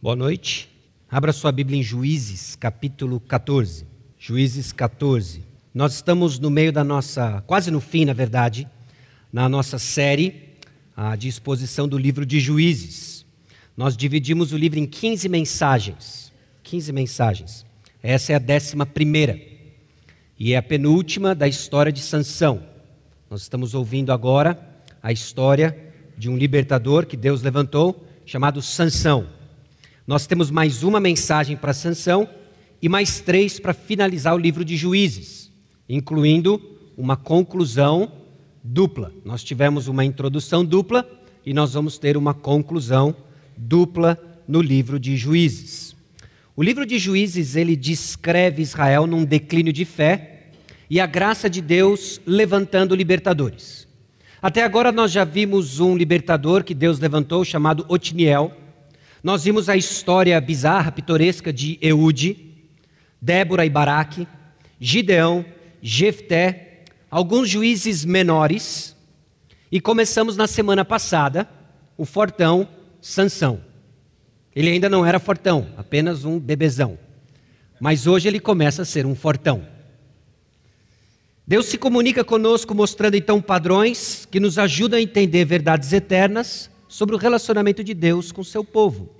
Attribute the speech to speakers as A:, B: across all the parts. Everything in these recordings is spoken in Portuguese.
A: Boa noite. Abra sua Bíblia em Juízes, capítulo 14. Juízes 14. Nós estamos no meio da nossa, quase no fim, na verdade, na nossa série a de exposição do livro de Juízes. Nós dividimos o livro em 15 mensagens. 15 mensagens. Essa é a décima primeira. E é a penúltima da história de Sansão. Nós estamos ouvindo agora a história de um libertador que Deus levantou, chamado Sansão. Nós temos mais uma mensagem para Sansão e mais três para finalizar o livro de Juízes, incluindo uma conclusão dupla. Nós tivemos uma introdução dupla e nós vamos ter uma conclusão dupla no livro de Juízes. O livro de Juízes, ele descreve Israel num declínio de fé e a graça de Deus levantando libertadores. Até agora nós já vimos um libertador que Deus levantou chamado Otniel. Nós vimos a história bizarra, pitoresca de Eude, Débora e Baraque, Gideão, Jefté, alguns juízes menores. E começamos na semana passada o fortão Sansão. Ele ainda não era fortão, apenas um bebezão. Mas hoje ele começa a ser um fortão. Deus se comunica conosco mostrando então padrões que nos ajudam a entender verdades eternas sobre o relacionamento de Deus com seu povo.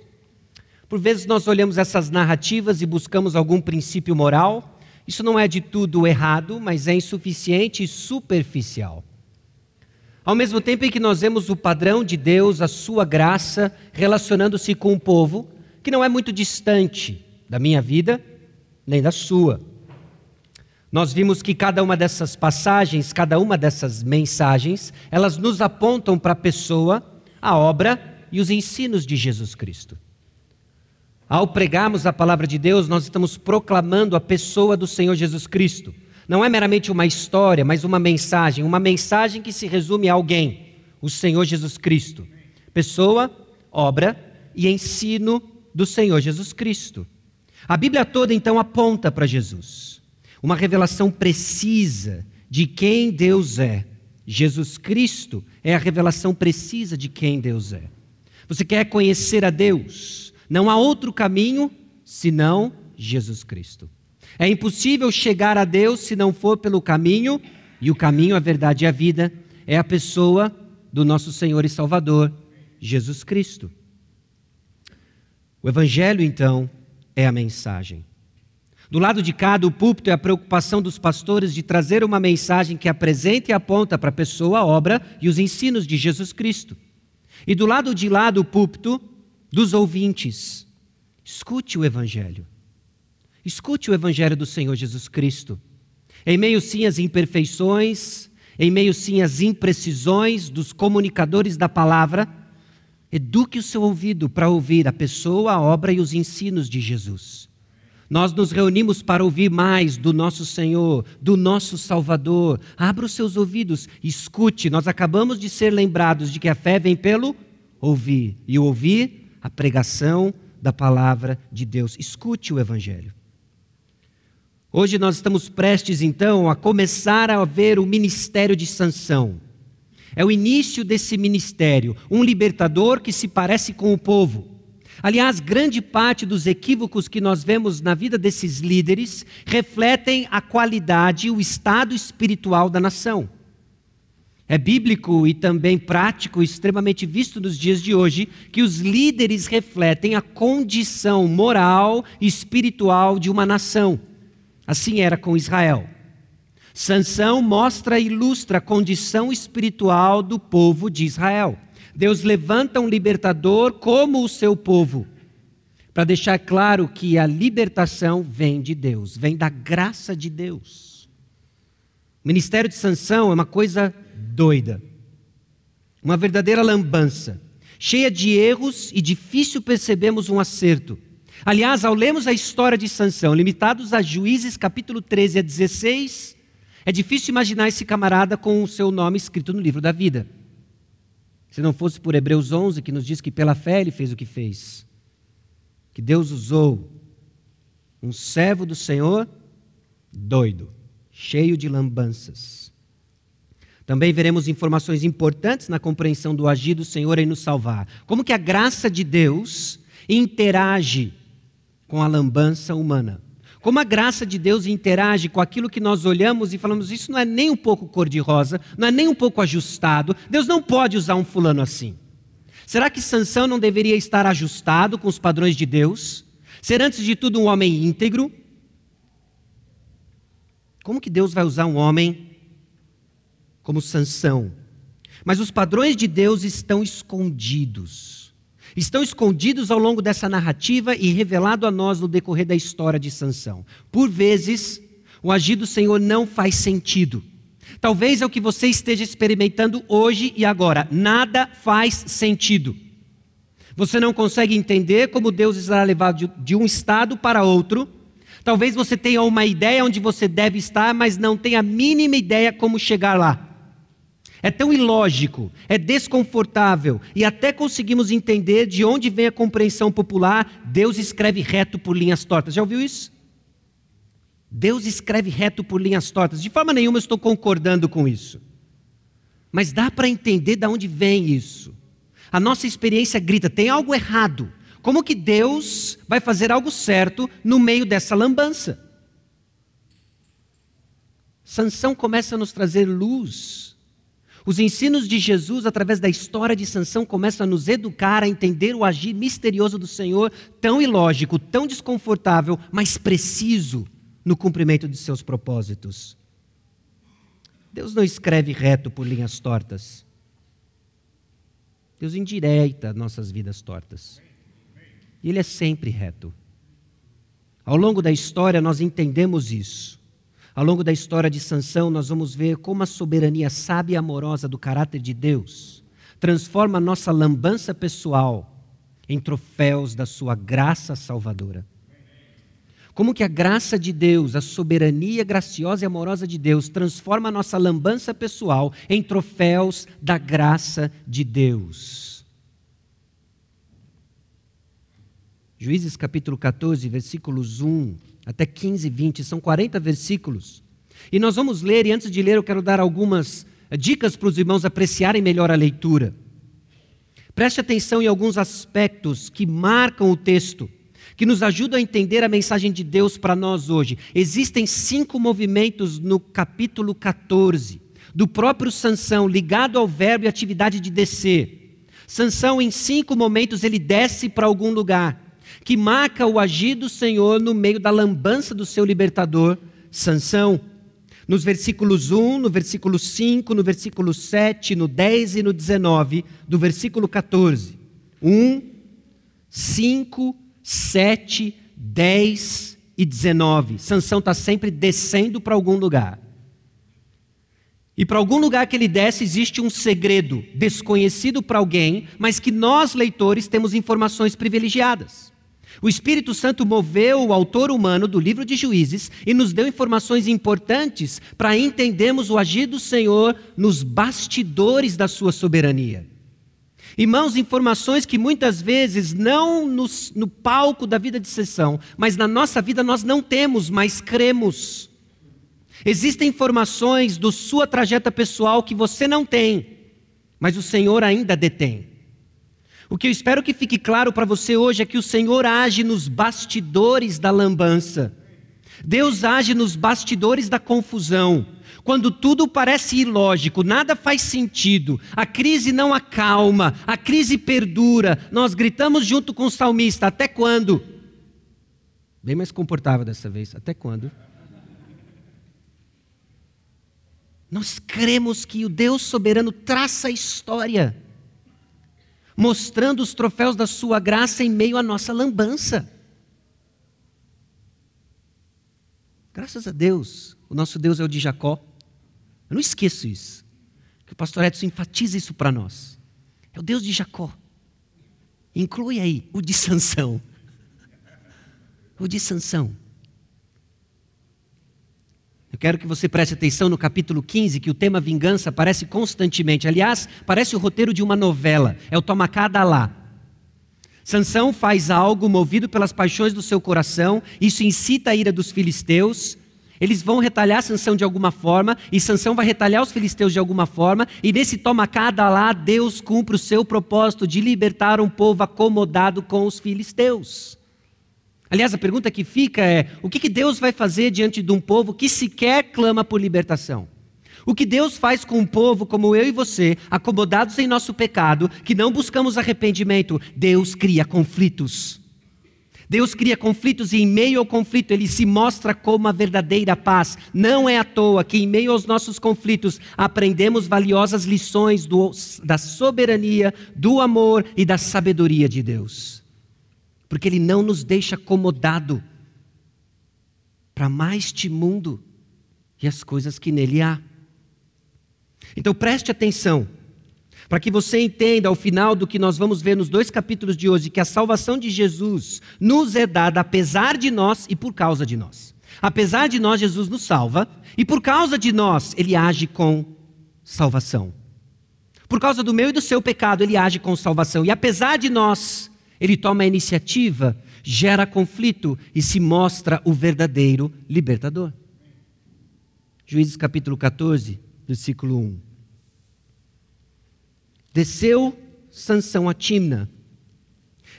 A: Por vezes nós olhamos essas narrativas e buscamos algum princípio moral. Isso não é de tudo errado, mas é insuficiente e superficial. Ao mesmo tempo em que nós vemos o padrão de Deus, a sua graça, relacionando-se com um povo que não é muito distante da minha vida, nem da sua. Nós vimos que cada uma dessas passagens, cada uma dessas mensagens, elas nos apontam para a pessoa, a obra e os ensinos de Jesus Cristo. Ao pregarmos a palavra de Deus, nós estamos proclamando a pessoa do Senhor Jesus Cristo. Não é meramente uma história, mas uma mensagem, uma mensagem que se resume a alguém, o Senhor Jesus Cristo. Pessoa, obra e ensino do Senhor Jesus Cristo. A Bíblia toda então aponta para Jesus uma revelação precisa de quem Deus é. Jesus Cristo é a revelação precisa de quem Deus é. Você quer conhecer a Deus? Não há outro caminho senão Jesus Cristo. É impossível chegar a Deus se não for pelo caminho, e o caminho, a verdade e a vida é a pessoa do nosso Senhor e Salvador, Jesus Cristo. O Evangelho, então, é a mensagem. Do lado de cá do púlpito é a preocupação dos pastores de trazer uma mensagem que apresente e aponta para a pessoa, a obra e os ensinos de Jesus Cristo. E do lado de lá do púlpito, dos ouvintes, escute o Evangelho. Escute o Evangelho do Senhor Jesus Cristo. Em meio sim às imperfeições, em meio sim às imprecisões dos comunicadores da palavra, eduque o seu ouvido para ouvir a pessoa, a obra e os ensinos de Jesus. Nós nos reunimos para ouvir mais do nosso Senhor, do nosso Salvador. Abra os seus ouvidos, escute. Nós acabamos de ser lembrados de que a fé vem pelo ouvir, e o ouvir a pregação da palavra de Deus. Escute o Evangelho. Hoje nós estamos prestes então a começar a ver o ministério de Sansão. É o início desse ministério, um libertador que se parece com o povo Aliás, grande parte dos equívocos que nós vemos na vida desses líderes refletem a qualidade o estado espiritual da nação. É bíblico e também prático, extremamente visto nos dias de hoje, que os líderes refletem a condição moral e espiritual de uma nação. Assim era com Israel. Sansão mostra e ilustra a condição espiritual do povo de Israel. Deus levanta um libertador como o seu povo, para deixar claro que a libertação vem de Deus, vem da graça de Deus. O ministério de Sansão é uma coisa doida, uma verdadeira lambança, cheia de erros e difícil percebemos um acerto. Aliás, ao lermos a história de Sansão, limitados a Juízes capítulo 13 a 16, é difícil imaginar esse camarada com o seu nome escrito no livro da vida. Se não fosse por Hebreus 11, que nos diz que pela fé ele fez o que fez. Que Deus usou um servo do Senhor doido, cheio de lambanças. Também veremos informações importantes na compreensão do agir do Senhor em nos salvar. Como que a graça de Deus interage com a lambança humana. Como a graça de Deus interage com aquilo que nós olhamos e falamos, isso não é nem um pouco cor-de-rosa, não é nem um pouco ajustado. Deus não pode usar um fulano assim. Será que Sansão não deveria estar ajustado com os padrões de Deus? Ser antes de tudo um homem íntegro? Como que Deus vai usar um homem como Sansão? Mas os padrões de Deus estão escondidos estão escondidos ao longo dessa narrativa e revelado a nós no decorrer da história de Sansão. Por vezes, o agir do Senhor não faz sentido. Talvez é o que você esteja experimentando hoje e agora. Nada faz sentido. Você não consegue entender como Deus será levado de um estado para outro. Talvez você tenha uma ideia onde você deve estar, mas não tenha a mínima ideia como chegar lá. É tão ilógico, é desconfortável e até conseguimos entender de onde vem a compreensão popular. Deus escreve reto por linhas tortas. Já ouviu isso? Deus escreve reto por linhas tortas. De forma nenhuma eu estou concordando com isso. Mas dá para entender de onde vem isso. A nossa experiência grita: tem algo errado. Como que Deus vai fazer algo certo no meio dessa lambança? Sansão começa a nos trazer luz os ensinos de Jesus, através da história de Sansão, começam a nos educar a entender o agir misterioso do Senhor, tão ilógico, tão desconfortável, mas preciso no cumprimento de seus propósitos. Deus não escreve reto por linhas tortas. Deus endireita nossas vidas tortas. E Ele é sempre reto. Ao longo da história, nós entendemos isso. Ao longo da história de Sansão, nós vamos ver como a soberania sábia e amorosa do caráter de Deus transforma nossa lambança pessoal em troféus da sua graça salvadora. Como que a graça de Deus, a soberania graciosa e amorosa de Deus transforma nossa lambança pessoal em troféus da graça de Deus. Juízes capítulo 14, versículos 1 até 15, 20, são 40 versículos. E nós vamos ler, e antes de ler, eu quero dar algumas dicas para os irmãos apreciarem melhor a leitura. Preste atenção em alguns aspectos que marcam o texto, que nos ajudam a entender a mensagem de Deus para nós hoje. Existem cinco movimentos no capítulo 14, do próprio Sansão, ligado ao verbo e atividade de descer. Sansão, em cinco momentos, ele desce para algum lugar que marca o agir do Senhor no meio da lambança do seu libertador, Sansão. Nos versículos 1, no versículo 5, no versículo 7, no 10 e no 19, do versículo 14. 1, 5, 7, 10 e 19. Sansão está sempre descendo para algum lugar. E para algum lugar que ele desce existe um segredo desconhecido para alguém, mas que nós, leitores, temos informações privilegiadas. O Espírito Santo moveu o autor humano do livro de Juízes e nos deu informações importantes para entendermos o agir do Senhor nos bastidores da sua soberania. Irmãos, informações que muitas vezes não nos, no palco da vida de sessão, mas na nossa vida nós não temos, mas cremos. Existem informações do sua trajetória pessoal que você não tem, mas o Senhor ainda detém. O que eu espero que fique claro para você hoje é que o Senhor age nos bastidores da lambança. Deus age nos bastidores da confusão. Quando tudo parece ilógico, nada faz sentido, a crise não acalma, a crise perdura, nós gritamos junto com o salmista: até quando? Bem mais comportável dessa vez, até quando? Nós cremos que o Deus soberano traça a história mostrando os troféus da sua graça em meio à nossa lambança. Graças a Deus, o nosso Deus é o de Jacó. Eu não esqueço isso. Que o pastor Edson enfatiza isso para nós. É o Deus de Jacó. Inclui aí o de Sansão. O de Sansão. Eu quero que você preste atenção no capítulo 15, que o tema vingança aparece constantemente. Aliás, parece o roteiro de uma novela. É o toma cada lá. Sansão faz algo movido pelas paixões do seu coração, isso incita a ira dos filisteus. Eles vão retalhar Sansão de alguma forma, e Sansão vai retalhar os filisteus de alguma forma, e nesse toma cada lá, Deus cumpre o seu propósito de libertar um povo acomodado com os filisteus. Aliás, a pergunta que fica é: o que Deus vai fazer diante de um povo que sequer clama por libertação? O que Deus faz com um povo como eu e você, acomodados em nosso pecado, que não buscamos arrependimento? Deus cria conflitos. Deus cria conflitos e, em meio ao conflito, Ele se mostra como a verdadeira paz. Não é à toa que, em meio aos nossos conflitos, aprendemos valiosas lições do, da soberania, do amor e da sabedoria de Deus. Porque Ele não nos deixa acomodado para mais este mundo e as coisas que nele há. Então preste atenção para que você entenda ao final do que nós vamos ver nos dois capítulos de hoje, que a salvação de Jesus nos é dada apesar de nós e por causa de nós. Apesar de nós, Jesus nos salva, e por causa de nós, ele age com salvação. Por causa do meu e do seu pecado, ele age com salvação. E apesar de nós, ele toma a iniciativa, gera conflito e se mostra o verdadeiro libertador. Juízes capítulo 14, versículo 1. Desceu Sansão a Timna.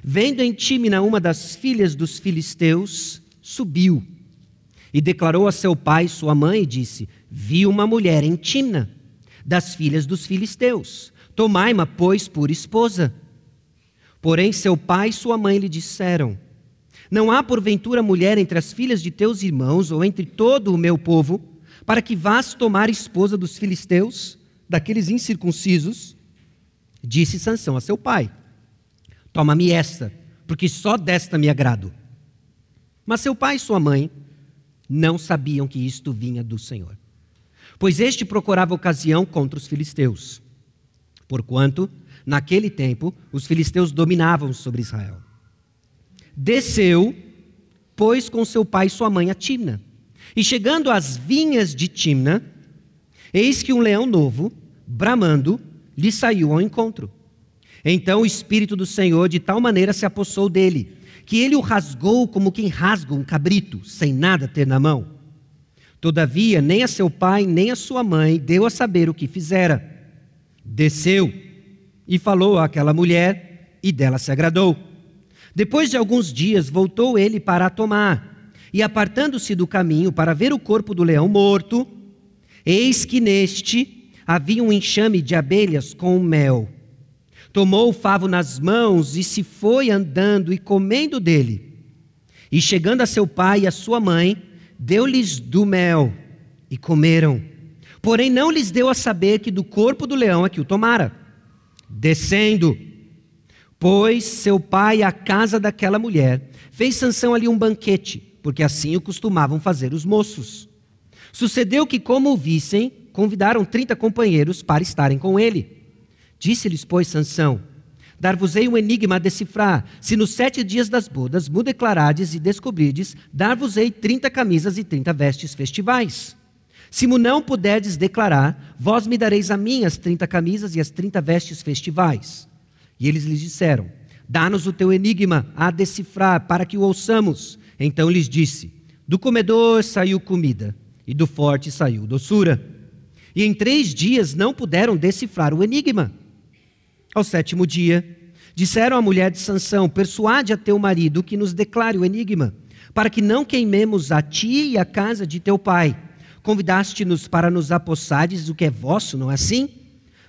A: Vendo em Timna uma das filhas dos filisteus, subiu e declarou a seu pai e sua mãe e disse: Vi uma mulher em Timna, das filhas dos filisteus. Tomai-ma, pois, por esposa. Porém, seu pai e sua mãe lhe disseram: Não há porventura mulher entre as filhas de teus irmãos ou entre todo o meu povo, para que vás tomar esposa dos filisteus, daqueles incircuncisos? Disse Sansão a seu pai: Toma-me esta, porque só desta me agrado. Mas seu pai e sua mãe não sabiam que isto vinha do Senhor, pois este procurava ocasião contra os filisteus, porquanto, naquele tempo, os filisteus dominavam sobre Israel. Desceu, pois, com seu pai e sua mãe a Timna, e chegando às vinhas de Timna, eis que um leão novo, bramando, lhe saiu ao encontro. Então o Espírito do Senhor de tal maneira se apossou dele, que ele o rasgou como quem rasga um cabrito, sem nada ter na mão. Todavia, nem a seu pai, nem a sua mãe deu a saber o que fizera. Desceu e falou àquela mulher, e dela se agradou. Depois de alguns dias, voltou ele para a tomar, e apartando-se do caminho para ver o corpo do leão morto, eis que neste havia um enxame de abelhas com mel. Tomou o favo nas mãos e se foi andando e comendo dele. E chegando a seu pai e a sua mãe, deu-lhes do mel e comeram. Porém, não lhes deu a saber que do corpo do leão é que o tomara. Descendo, pois seu pai à casa daquela mulher, fez Sansão ali um banquete, porque assim o costumavam fazer os moços. Sucedeu que, como o vissem, convidaram trinta companheiros para estarem com ele. Disse-lhes, pois, Sansão: Dar-vos-ei um enigma a decifrar. Se nos sete dias das bodas me declarardes e descobrirdes, dar-vos-ei trinta camisas e trinta vestes festivais. Se me não puderdes declarar, vós me dareis a mim as trinta camisas e as trinta vestes festivais. E eles lhes disseram: Dá-nos o teu enigma a decifrar, para que o ouçamos. Então lhes disse: Do comedor saiu comida, e do forte saiu doçura e em três dias não puderam decifrar o enigma. Ao sétimo dia, disseram à mulher de Sansão: Persuade a teu marido que nos declare o enigma, para que não queimemos a ti e a casa de teu pai. Convidaste-nos para nos apossares do que é vosso, não é assim?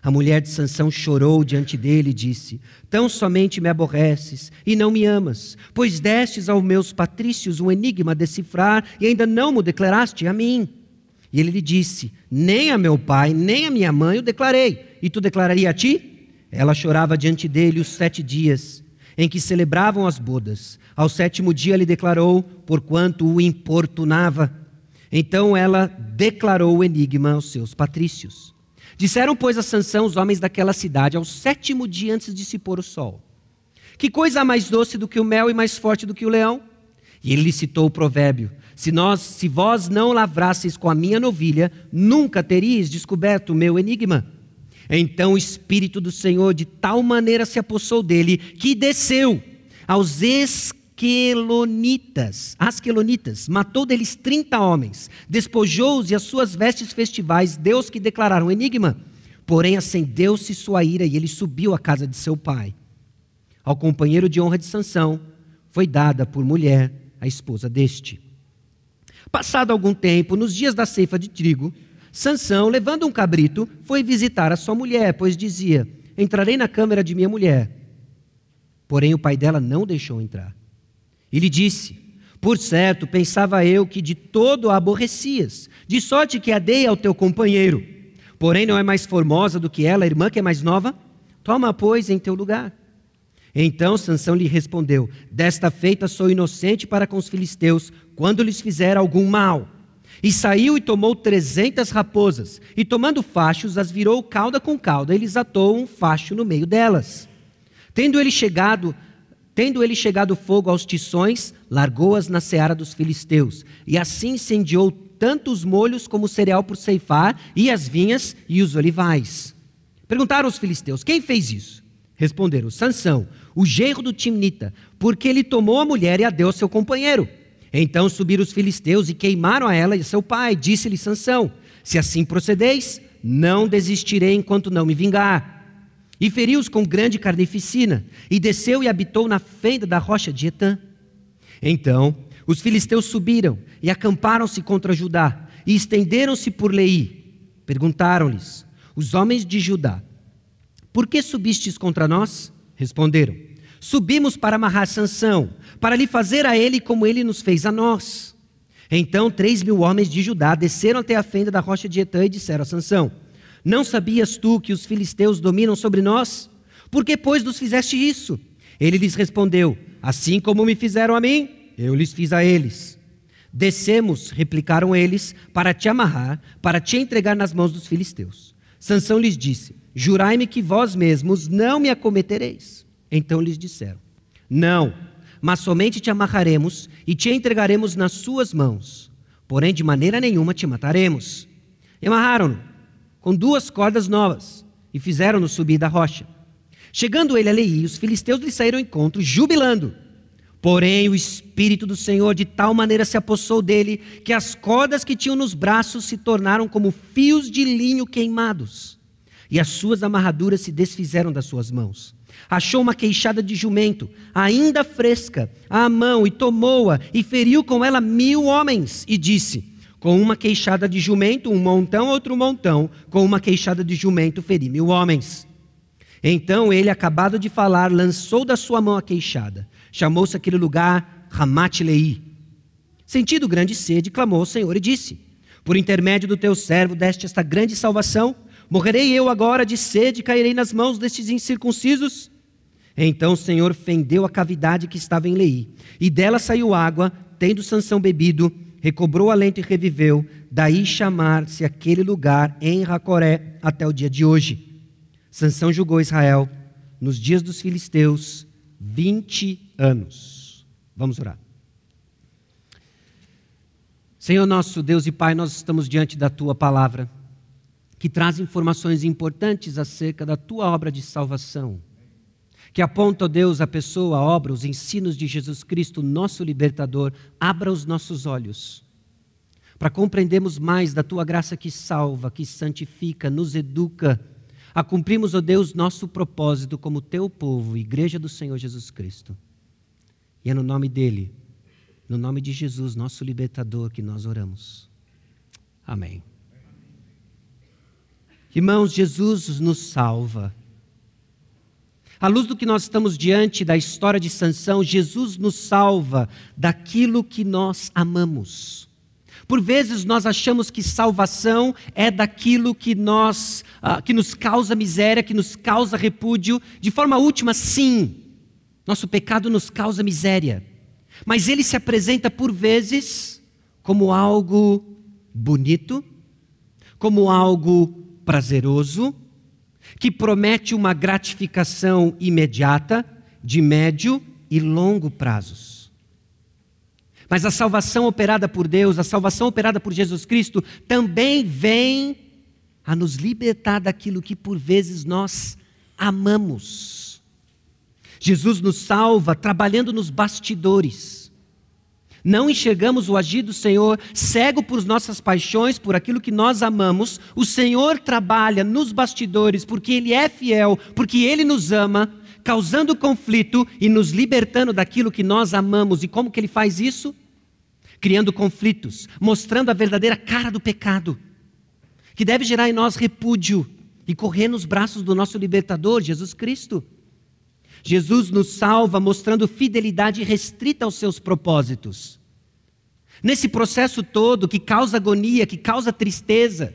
A: A mulher de Sansão chorou diante dele e disse: Tão somente me aborreces e não me amas, pois destes aos meus patrícios um enigma a decifrar e ainda não me declaraste a mim. E ele lhe disse: Nem a meu pai, nem a minha mãe o declarei. E tu declararia a ti? Ela chorava diante dele os sete dias em que celebravam as bodas. Ao sétimo dia lhe declarou, porquanto o importunava. Então ela declarou o enigma aos seus patrícios. Disseram, pois, a Sansão os homens daquela cidade ao sétimo dia antes de se pôr o sol: Que coisa mais doce do que o mel e mais forte do que o leão? E ele citou o provérbio: se, nós, se vós não lavrasseis com a minha novilha, nunca teríeis descoberto o meu enigma. Então o Espírito do Senhor de tal maneira se apossou dele, que desceu aos Asquelonitas. Asquelonitas. Matou deles 30 homens. Despojou-os e as suas vestes festivais, Deus que declararam enigma. Porém, acendeu-se sua ira e ele subiu à casa de seu pai. Ao companheiro de honra de Sansão foi dada por mulher a esposa deste. Passado algum tempo, nos dias da ceifa de trigo, Sansão, levando um cabrito, foi visitar a sua mulher, pois dizia: Entrarei na câmara de minha mulher. Porém, o pai dela não deixou entrar. E lhe disse: Por certo, pensava eu que de todo a aborrecias, de sorte que a dei ao teu companheiro. Porém, não é mais formosa do que ela, a irmã que é mais nova? Toma, pois, em teu lugar. Então Sansão lhe respondeu: Desta feita sou inocente para com os filisteus, quando lhes fizer algum mal. E saiu e tomou trezentas raposas, e tomando fachos, as virou cauda com cauda, e lhes atou um facho no meio delas. Tendo ele chegado, tendo ele chegado fogo aos tições, largou-as na seara dos filisteus, e assim incendiou tanto os molhos como o cereal por ceifar, e as vinhas e os olivais. Perguntaram os filisteus: Quem fez isso? Responderam: Sansão, o genro do Timnita, porque ele tomou a mulher e a deu ao seu companheiro. Então subiram os filisteus e queimaram a ela e seu pai. Disse-lhe Sansão: Se assim procedeis, não desistirei enquanto não me vingar. E feriu-os com grande carnificina, e desceu e habitou na fenda da rocha de Etã. Então os filisteus subiram e acamparam-se contra Judá, e estenderam-se por Leí. Perguntaram-lhes os homens de Judá: Por que subistes contra nós? Responderam: Subimos para amarrar Sansão, para lhe fazer a ele como ele nos fez a nós. Então três mil homens de Judá desceram até a fenda da rocha de Etã e disseram a Sansão: Não sabias tu que os filisteus dominam sobre nós? Por que, pois, nos fizeste isso? Ele lhes respondeu: Assim como me fizeram a mim, eu lhes fiz a eles. Descemos, replicaram eles, para te amarrar, para te entregar nas mãos dos filisteus. Sansão lhes disse: Jurai-me que vós mesmos não me acometereis. Então lhes disseram: Não, mas somente te amarraremos e te entregaremos nas suas mãos. Porém, de maneira nenhuma te mataremos. E amarraram-no com duas cordas novas e fizeram-no subir da rocha. Chegando ele a Leí, os filisteus lhe saíram ao encontro, jubilando. Porém, o Espírito do Senhor de tal maneira se apossou dele que as cordas que tinham nos braços se tornaram como fios de linho queimados, e as suas amarraduras se desfizeram das suas mãos achou uma queixada de jumento, ainda fresca, à mão, e tomou-a, e feriu com ela mil homens, e disse: Com uma queixada de jumento, um montão, outro montão, com uma queixada de jumento, feri mil homens. Então ele, acabado de falar, lançou da sua mão a queixada. Chamou-se aquele lugar Ramat-Lei. Sentido grande sede, clamou ao Senhor e disse: Por intermédio do teu servo deste esta grande salvação, morrerei eu agora de sede e cairei nas mãos destes incircuncisos? Então o Senhor fendeu a cavidade que estava em Lei, e dela saiu água, tendo Sansão bebido, recobrou alento e reviveu, daí chamar-se aquele lugar em Racoré até o dia de hoje. Sansão julgou Israel nos dias dos filisteus 20 anos. Vamos orar. Senhor nosso Deus e Pai, nós estamos diante da tua palavra, que traz informações importantes acerca da tua obra de salvação que aponta, ó Deus, a pessoa, a obra, os ensinos de Jesus Cristo, nosso libertador, abra os nossos olhos para compreendermos mais da tua graça que salva, que santifica, nos educa, a cumprirmos, ó Deus, nosso propósito como teu povo, igreja do Senhor Jesus Cristo. E é no nome dele, no nome de Jesus, nosso libertador, que nós oramos. Amém. Irmãos, Jesus nos salva. À luz do que nós estamos diante da história de Sansão, Jesus nos salva daquilo que nós amamos. Por vezes nós achamos que salvação é daquilo que nós uh, que nos causa miséria, que nos causa repúdio. De forma última, sim, nosso pecado nos causa miséria. Mas ele se apresenta por vezes como algo bonito, como algo prazeroso, que promete uma gratificação imediata, de médio e longo prazos. Mas a salvação operada por Deus, a salvação operada por Jesus Cristo, também vem a nos libertar daquilo que por vezes nós amamos. Jesus nos salva trabalhando nos bastidores. Não enxergamos o agir do Senhor cego por nossas paixões, por aquilo que nós amamos. O Senhor trabalha nos bastidores porque Ele é fiel, porque Ele nos ama, causando conflito e nos libertando daquilo que nós amamos. E como que Ele faz isso? Criando conflitos, mostrando a verdadeira cara do pecado, que deve gerar em nós repúdio e correr nos braços do nosso libertador, Jesus Cristo. Jesus nos salva mostrando fidelidade restrita aos seus propósitos. Nesse processo todo que causa agonia, que causa tristeza,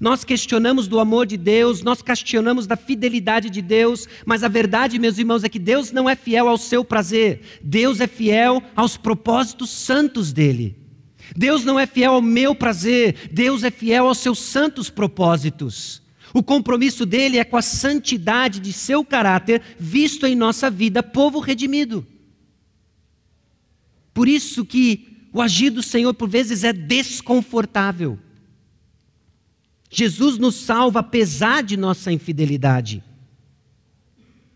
A: nós questionamos do amor de Deus, nós questionamos da fidelidade de Deus, mas a verdade, meus irmãos, é que Deus não é fiel ao seu prazer, Deus é fiel aos propósitos santos dele. Deus não é fiel ao meu prazer, Deus é fiel aos seus santos propósitos. O compromisso dele é com a santidade de seu caráter, visto em nossa vida, povo redimido. Por isso que o agir do Senhor por vezes é desconfortável. Jesus nos salva apesar de nossa infidelidade.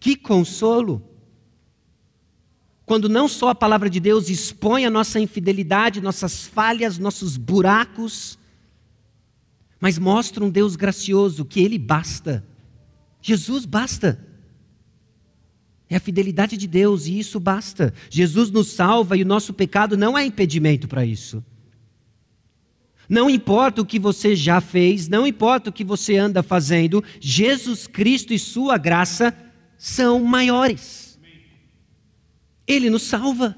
A: Que consolo! Quando não só a palavra de Deus expõe a nossa infidelidade, nossas falhas, nossos buracos, mas mostra um Deus gracioso que Ele basta. Jesus basta. É a fidelidade de Deus e isso basta. Jesus nos salva e o nosso pecado não é impedimento para isso. Não importa o que você já fez, não importa o que você anda fazendo, Jesus Cristo e Sua graça são maiores. Ele nos salva.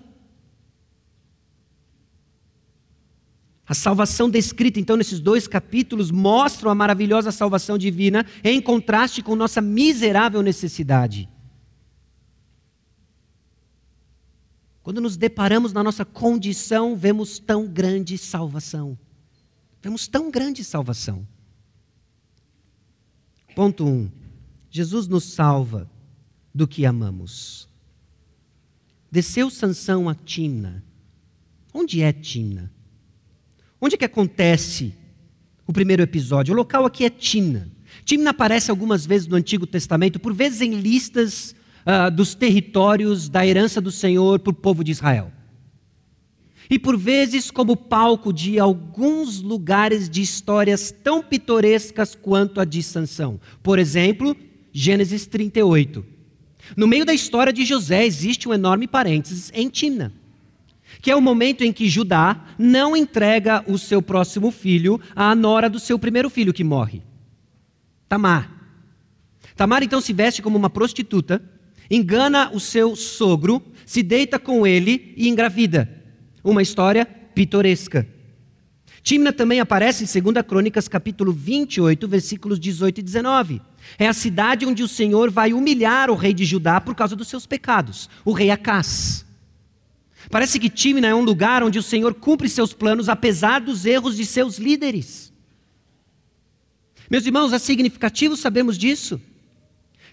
A: A salvação descrita então nesses dois capítulos mostra a maravilhosa salvação divina em contraste com nossa miserável necessidade. Quando nos deparamos na nossa condição, vemos tão grande salvação. Vemos tão grande salvação. Ponto 1. Um, Jesus nos salva do que amamos. Desceu Sansão a Timna. Onde é Timna? Onde é que acontece o primeiro episódio? O local aqui é Timna. Timna aparece algumas vezes no Antigo Testamento, por vezes em listas uh, dos territórios da herança do Senhor para o povo de Israel. E por vezes como palco de alguns lugares de histórias tão pitorescas quanto a de Sansão. Por exemplo, Gênesis 38. No meio da história de José existe um enorme parênteses em Timna que é o momento em que Judá não entrega o seu próximo filho à nora do seu primeiro filho que morre, Tamar. Tamar então se veste como uma prostituta, engana o seu sogro, se deita com ele e engravida. Uma história pitoresca. Timna também aparece em 2 Crônicas, capítulo 28, versículos 18 e 19. É a cidade onde o Senhor vai humilhar o rei de Judá por causa dos seus pecados, o rei Acás. Parece que Timna é um lugar onde o Senhor cumpre seus planos apesar dos erros de seus líderes. Meus irmãos, é significativo sabemos disso.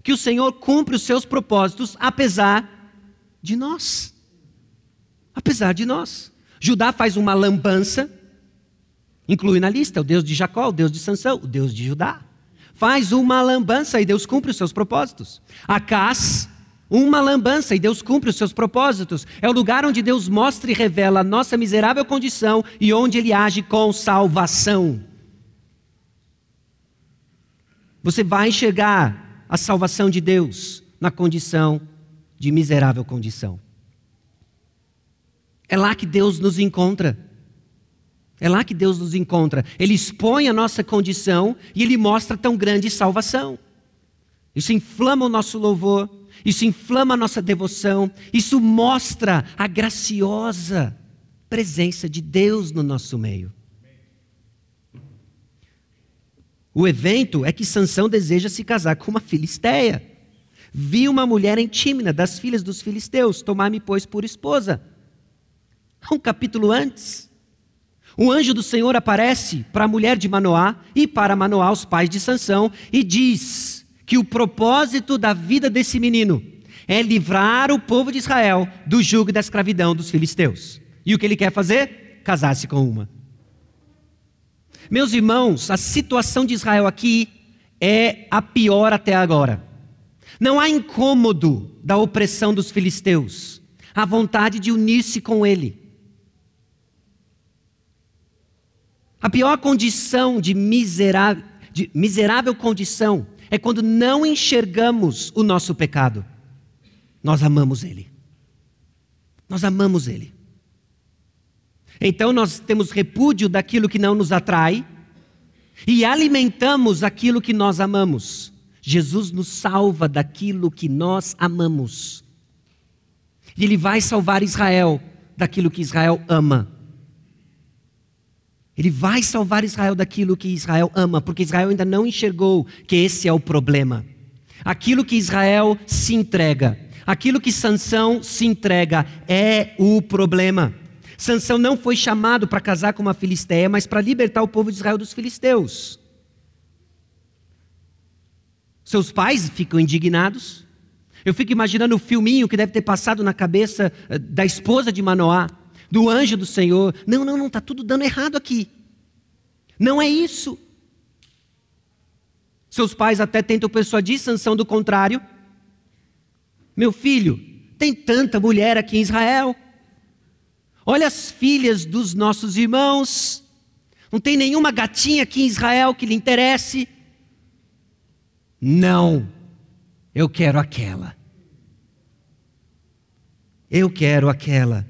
A: Que o Senhor cumpre os seus propósitos apesar de nós. Apesar de nós. Judá faz uma lambança, inclui na lista o Deus de Jacó, o Deus de Sansão, o Deus de Judá. Faz uma lambança e Deus cumpre os seus propósitos. Acás uma lambança e Deus cumpre os seus propósitos. É o lugar onde Deus mostra e revela a nossa miserável condição e onde Ele age com salvação. Você vai enxergar a salvação de Deus na condição de miserável condição. É lá que Deus nos encontra. É lá que Deus nos encontra. Ele expõe a nossa condição e Ele mostra tão grande salvação. Isso inflama o nosso louvor isso inflama a nossa devoção, isso mostra a graciosa presença de Deus no nosso meio. O evento é que Sansão deseja se casar com uma filisteia. Vi uma mulher em Tímina, das filhas dos filisteus, tomar-me, pois, por esposa. Um capítulo antes, o anjo do Senhor aparece para a mulher de Manoá e para Manoá, os pais de Sansão, e diz: que o propósito da vida desse menino é livrar o povo de Israel do jugo da escravidão dos filisteus. E o que ele quer fazer? Casar-se com uma. Meus irmãos, a situação de Israel aqui é a pior até agora. Não há incômodo da opressão dos filisteus, há vontade de unir-se com ele. A pior condição de, miserável, de miserável condição é quando não enxergamos o nosso pecado. Nós amamos ele. Nós amamos ele. Então nós temos repúdio daquilo que não nos atrai e alimentamos aquilo que nós amamos. Jesus nos salva daquilo que nós amamos. E Ele vai salvar Israel daquilo que Israel ama. Ele vai salvar Israel daquilo que Israel ama, porque Israel ainda não enxergou que esse é o problema. Aquilo que Israel se entrega, aquilo que Sansão se entrega é o problema. Sansão não foi chamado para casar com uma filisteia, mas para libertar o povo de Israel dos filisteus. Seus pais ficam indignados. Eu fico imaginando o filminho que deve ter passado na cabeça eh, da esposa de Manoá, do anjo do Senhor. Não, não, não, está tudo dando errado aqui. Não é isso. Seus pais até tentam persuadir Sansão do contrário. Meu filho, tem tanta mulher aqui em Israel. Olha as filhas dos nossos irmãos. Não tem nenhuma gatinha aqui em Israel que lhe interesse. Não, eu quero aquela. Eu quero aquela.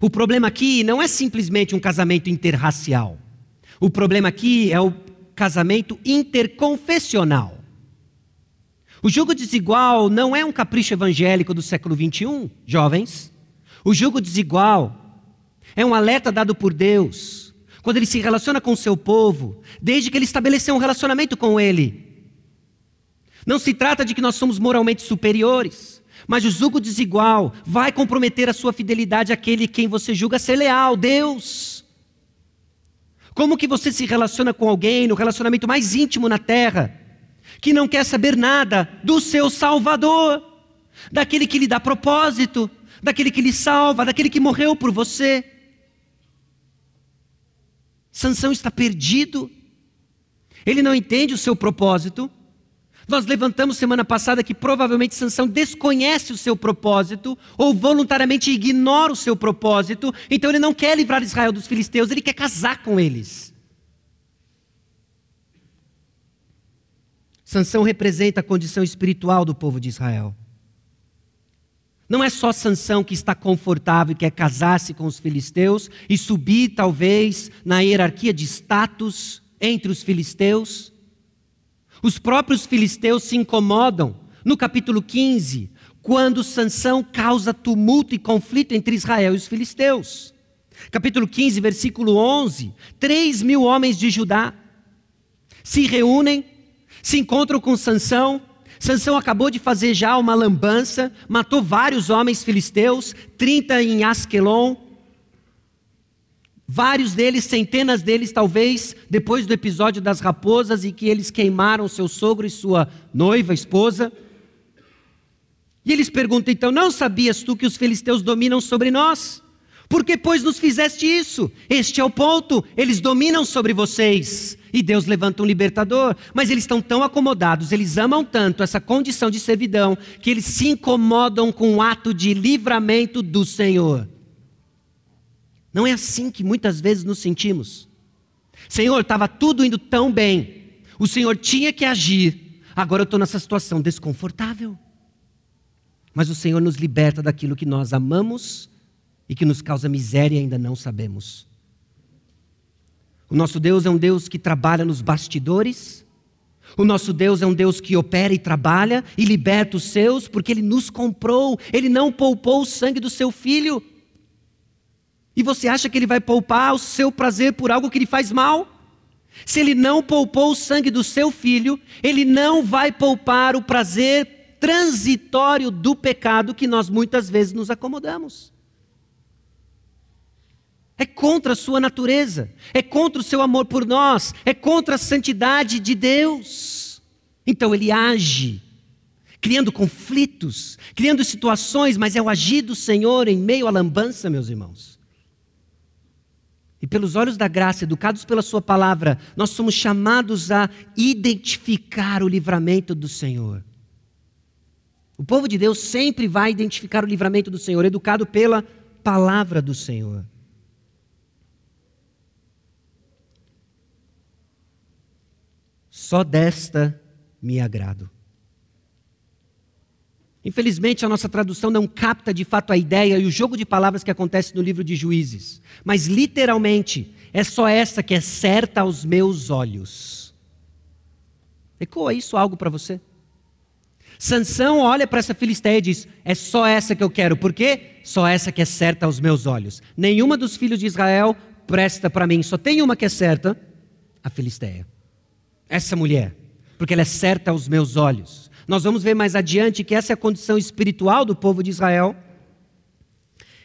A: O problema aqui não é simplesmente um casamento interracial. O problema aqui é o casamento interconfessional. O jugo desigual não é um capricho evangélico do século 21, jovens. O jugo desigual é um alerta dado por Deus quando ele se relaciona com o seu povo, desde que ele estabeleceu um relacionamento com ele. Não se trata de que nós somos moralmente superiores, mas o julgo desigual vai comprometer a sua fidelidade àquele quem você julga ser leal, Deus. Como que você se relaciona com alguém no relacionamento mais íntimo na terra, que não quer saber nada do seu Salvador, daquele que lhe dá propósito, daquele que lhe salva, daquele que morreu por você? Sansão está perdido. Ele não entende o seu propósito. Nós levantamos semana passada que provavelmente Sansão desconhece o seu propósito ou voluntariamente ignora o seu propósito, então ele não quer livrar Israel dos filisteus, ele quer casar com eles. Sansão representa a condição espiritual do povo de Israel. Não é só Sansão que está confortável e quer casar-se com os filisteus e subir talvez na hierarquia de status entre os filisteus. Os próprios filisteus se incomodam no capítulo 15, quando Sansão causa tumulto e conflito entre Israel e os filisteus. Capítulo 15, versículo 11: três mil homens de Judá se reúnem, se encontram com Sansão. Sansão acabou de fazer já uma lambança, matou vários homens filisteus, 30 em Asquelon, Vários deles, centenas deles, talvez, depois do episódio das raposas e que eles queimaram seu sogro e sua noiva, esposa. E eles perguntam então: Não sabias tu que os filisteus dominam sobre nós? Por que, pois, nos fizeste isso? Este é o ponto, eles dominam sobre vocês. E Deus levanta um libertador, mas eles estão tão acomodados, eles amam tanto essa condição de servidão, que eles se incomodam com o ato de livramento do Senhor. Não é assim que muitas vezes nos sentimos. Senhor, estava tudo indo tão bem, o Senhor tinha que agir, agora eu estou nessa situação desconfortável. Mas o Senhor nos liberta daquilo que nós amamos e que nos causa miséria e ainda não sabemos. O nosso Deus é um Deus que trabalha nos bastidores. O nosso Deus é um Deus que opera e trabalha e liberta os seus, porque Ele nos comprou, Ele não poupou o sangue do seu filho. E você acha que ele vai poupar o seu prazer por algo que lhe faz mal? Se ele não poupou o sangue do seu filho, ele não vai poupar o prazer transitório do pecado que nós muitas vezes nos acomodamos. É contra a sua natureza, é contra o seu amor por nós, é contra a santidade de Deus. Então ele age, criando conflitos, criando situações, mas é o agir do Senhor em meio à lambança, meus irmãos. E pelos olhos da graça, educados pela Sua palavra, nós somos chamados a identificar o livramento do Senhor. O povo de Deus sempre vai identificar o livramento do Senhor, educado pela palavra do Senhor. Só desta me agrado. Infelizmente, a nossa tradução não capta de fato a ideia e o jogo de palavras que acontece no livro de Juízes. Mas, literalmente, é só essa que é certa aos meus olhos. Ecoa isso algo para você? Sansão olha para essa filisteia e diz: É só essa que eu quero. Por quê? Só essa que é certa aos meus olhos. Nenhuma dos filhos de Israel presta para mim. Só tem uma que é certa: a filisteia. Essa mulher. Porque ela é certa aos meus olhos. Nós vamos ver mais adiante que essa é a condição espiritual do povo de Israel.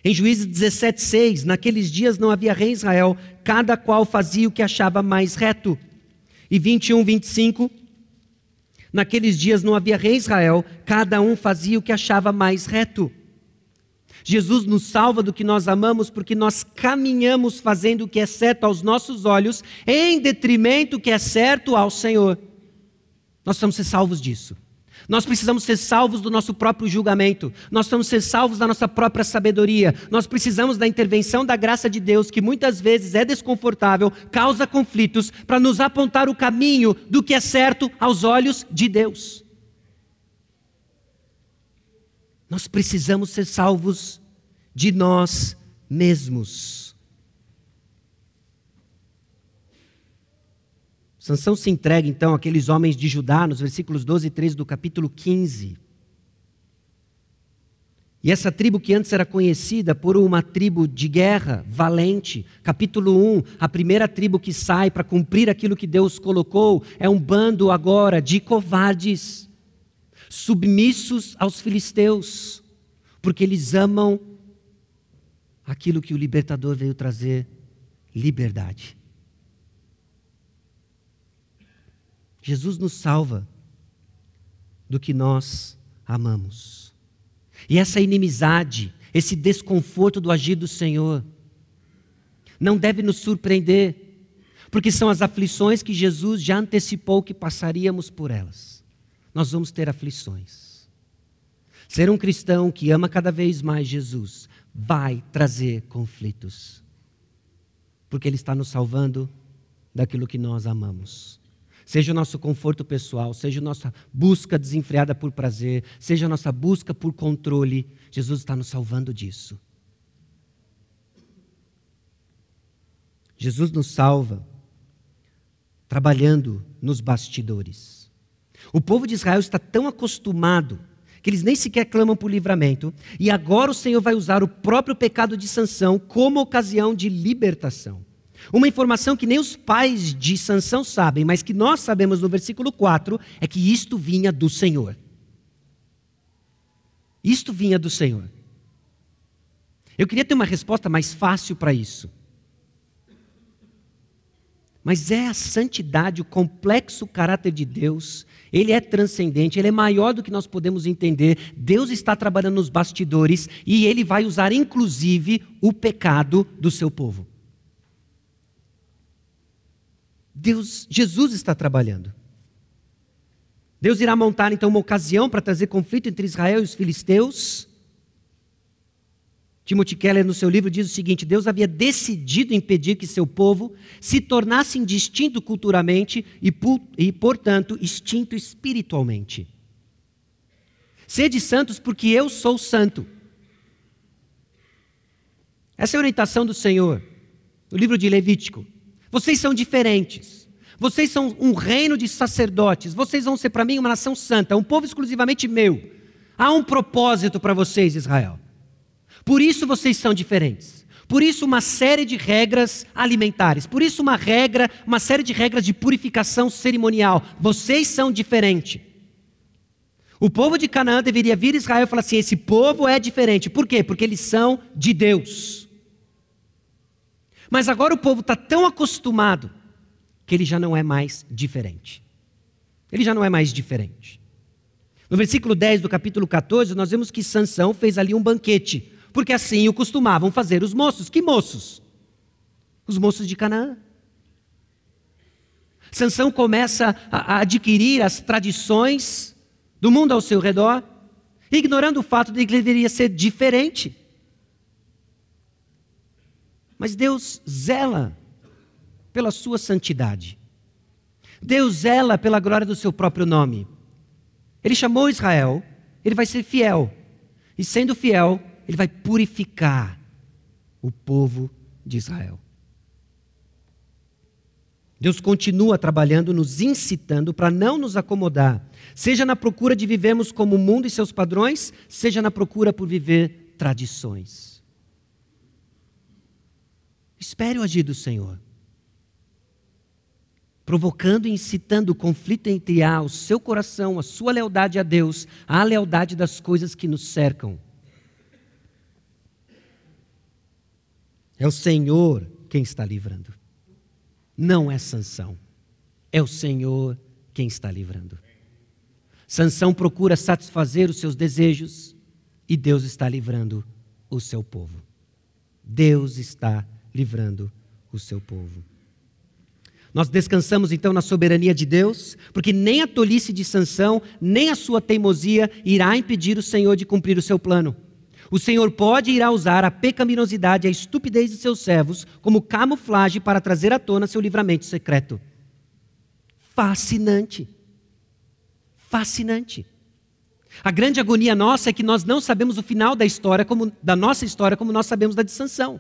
A: Em Juízes 17,6, naqueles dias não havia rei em Israel, cada qual fazia o que achava mais reto. E 21, 25, Naqueles dias não havia rei Israel, cada um fazia o que achava mais reto. Jesus nos salva do que nós amamos porque nós caminhamos fazendo o que é certo aos nossos olhos, em detrimento do que é certo ao Senhor. Nós precisamos ser salvos disso. Nós precisamos ser salvos do nosso próprio julgamento. Nós precisamos ser salvos da nossa própria sabedoria. Nós precisamos da intervenção da graça de Deus, que muitas vezes é desconfortável, causa conflitos, para nos apontar o caminho do que é certo aos olhos de Deus. Nós precisamos ser salvos de nós mesmos. Sansão se entrega então àqueles homens de Judá, nos versículos 12 e 13 do capítulo 15. E essa tribo que antes era conhecida por uma tribo de guerra, valente, capítulo 1, a primeira tribo que sai para cumprir aquilo que Deus colocou, é um bando agora de covardes, submissos aos filisteus, porque eles amam aquilo que o libertador veio trazer liberdade. Jesus nos salva do que nós amamos. E essa inimizade, esse desconforto do agir do Senhor, não deve nos surpreender, porque são as aflições que Jesus já antecipou que passaríamos por elas. Nós vamos ter aflições. Ser um cristão que ama cada vez mais Jesus vai trazer conflitos, porque Ele está nos salvando daquilo que nós amamos seja o nosso conforto pessoal, seja a nossa busca desenfreada por prazer, seja a nossa busca por controle, Jesus está nos salvando disso. Jesus nos salva trabalhando nos bastidores. O povo de Israel está tão acostumado que eles nem sequer clamam por livramento, e agora o Senhor vai usar o próprio pecado de sanção como ocasião de libertação. Uma informação que nem os pais de Sansão sabem, mas que nós sabemos no versículo 4, é que isto vinha do Senhor. Isto vinha do Senhor. Eu queria ter uma resposta mais fácil para isso. Mas é a santidade, o complexo caráter de Deus, ele é transcendente, ele é maior do que nós podemos entender. Deus está trabalhando nos bastidores e ele vai usar inclusive o pecado do seu povo. Deus, Jesus está trabalhando. Deus irá montar então uma ocasião para trazer conflito entre Israel e os filisteus. Timothy Keller, no seu livro, diz o seguinte: Deus havia decidido impedir que seu povo se tornasse indistinto culturalmente e, e portanto, extinto espiritualmente. Sede santos, porque eu sou santo. Essa é a orientação do Senhor, no livro de Levítico. Vocês são diferentes. Vocês são um reino de sacerdotes. Vocês vão ser para mim uma nação santa, um povo exclusivamente meu. Há um propósito para vocês, Israel. Por isso vocês são diferentes. Por isso uma série de regras alimentares. Por isso uma regra, uma série de regras de purificação cerimonial. Vocês são diferentes. O povo de Canaã deveria vir a Israel e falar assim: esse povo é diferente. Por quê? Porque eles são de Deus. Mas agora o povo está tão acostumado que ele já não é mais diferente. Ele já não é mais diferente. No versículo 10 do capítulo 14, nós vemos que Sansão fez ali um banquete, porque assim o costumavam fazer os moços. Que moços? Os moços de Canaã. Sansão começa a adquirir as tradições do mundo ao seu redor, ignorando o fato de que ele deveria ser diferente. Mas Deus zela pela sua santidade. Deus zela pela glória do seu próprio nome. Ele chamou Israel, ele vai ser fiel. E sendo fiel, ele vai purificar o povo de Israel. Deus continua trabalhando, nos incitando para não nos acomodar, seja na procura de vivermos como o mundo e seus padrões, seja na procura por viver tradições. Espere o agir do Senhor provocando e incitando o conflito entre a, o seu coração, a sua lealdade a Deus, a lealdade das coisas que nos cercam. É o Senhor quem está livrando. Não é Sansão. É o Senhor quem está livrando. Sansão procura satisfazer os seus desejos e Deus está livrando o seu povo. Deus está livrando o seu povo. Nós descansamos então na soberania de Deus, porque nem a tolice de Sansão, nem a sua teimosia irá impedir o Senhor de cumprir o seu plano. O Senhor pode e irá usar a pecaminosidade e a estupidez de seus servos como camuflagem para trazer à tona seu livramento secreto. Fascinante. Fascinante. A grande agonia nossa é que nós não sabemos o final da história, como, da nossa história, como nós sabemos da de Sansão.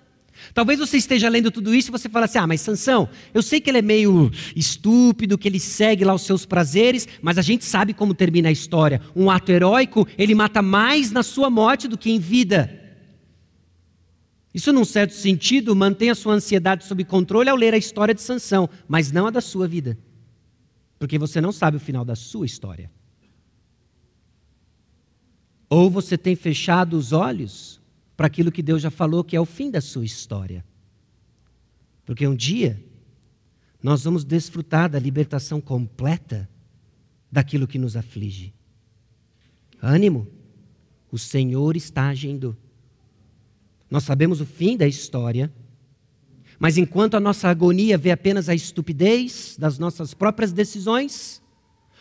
A: Talvez você esteja lendo tudo isso e você fala assim: ah, mas Sansão, eu sei que ele é meio estúpido, que ele segue lá os seus prazeres, mas a gente sabe como termina a história. Um ato heróico, ele mata mais na sua morte do que em vida. Isso, num certo sentido, mantém a sua ansiedade sob controle ao ler a história de Sansão, mas não a da sua vida. Porque você não sabe o final da sua história. Ou você tem fechado os olhos para aquilo que Deus já falou que é o fim da sua história. Porque um dia nós vamos desfrutar da libertação completa daquilo que nos aflige. Ânimo, o Senhor está agindo. Nós sabemos o fim da história, mas enquanto a nossa agonia vê apenas a estupidez das nossas próprias decisões,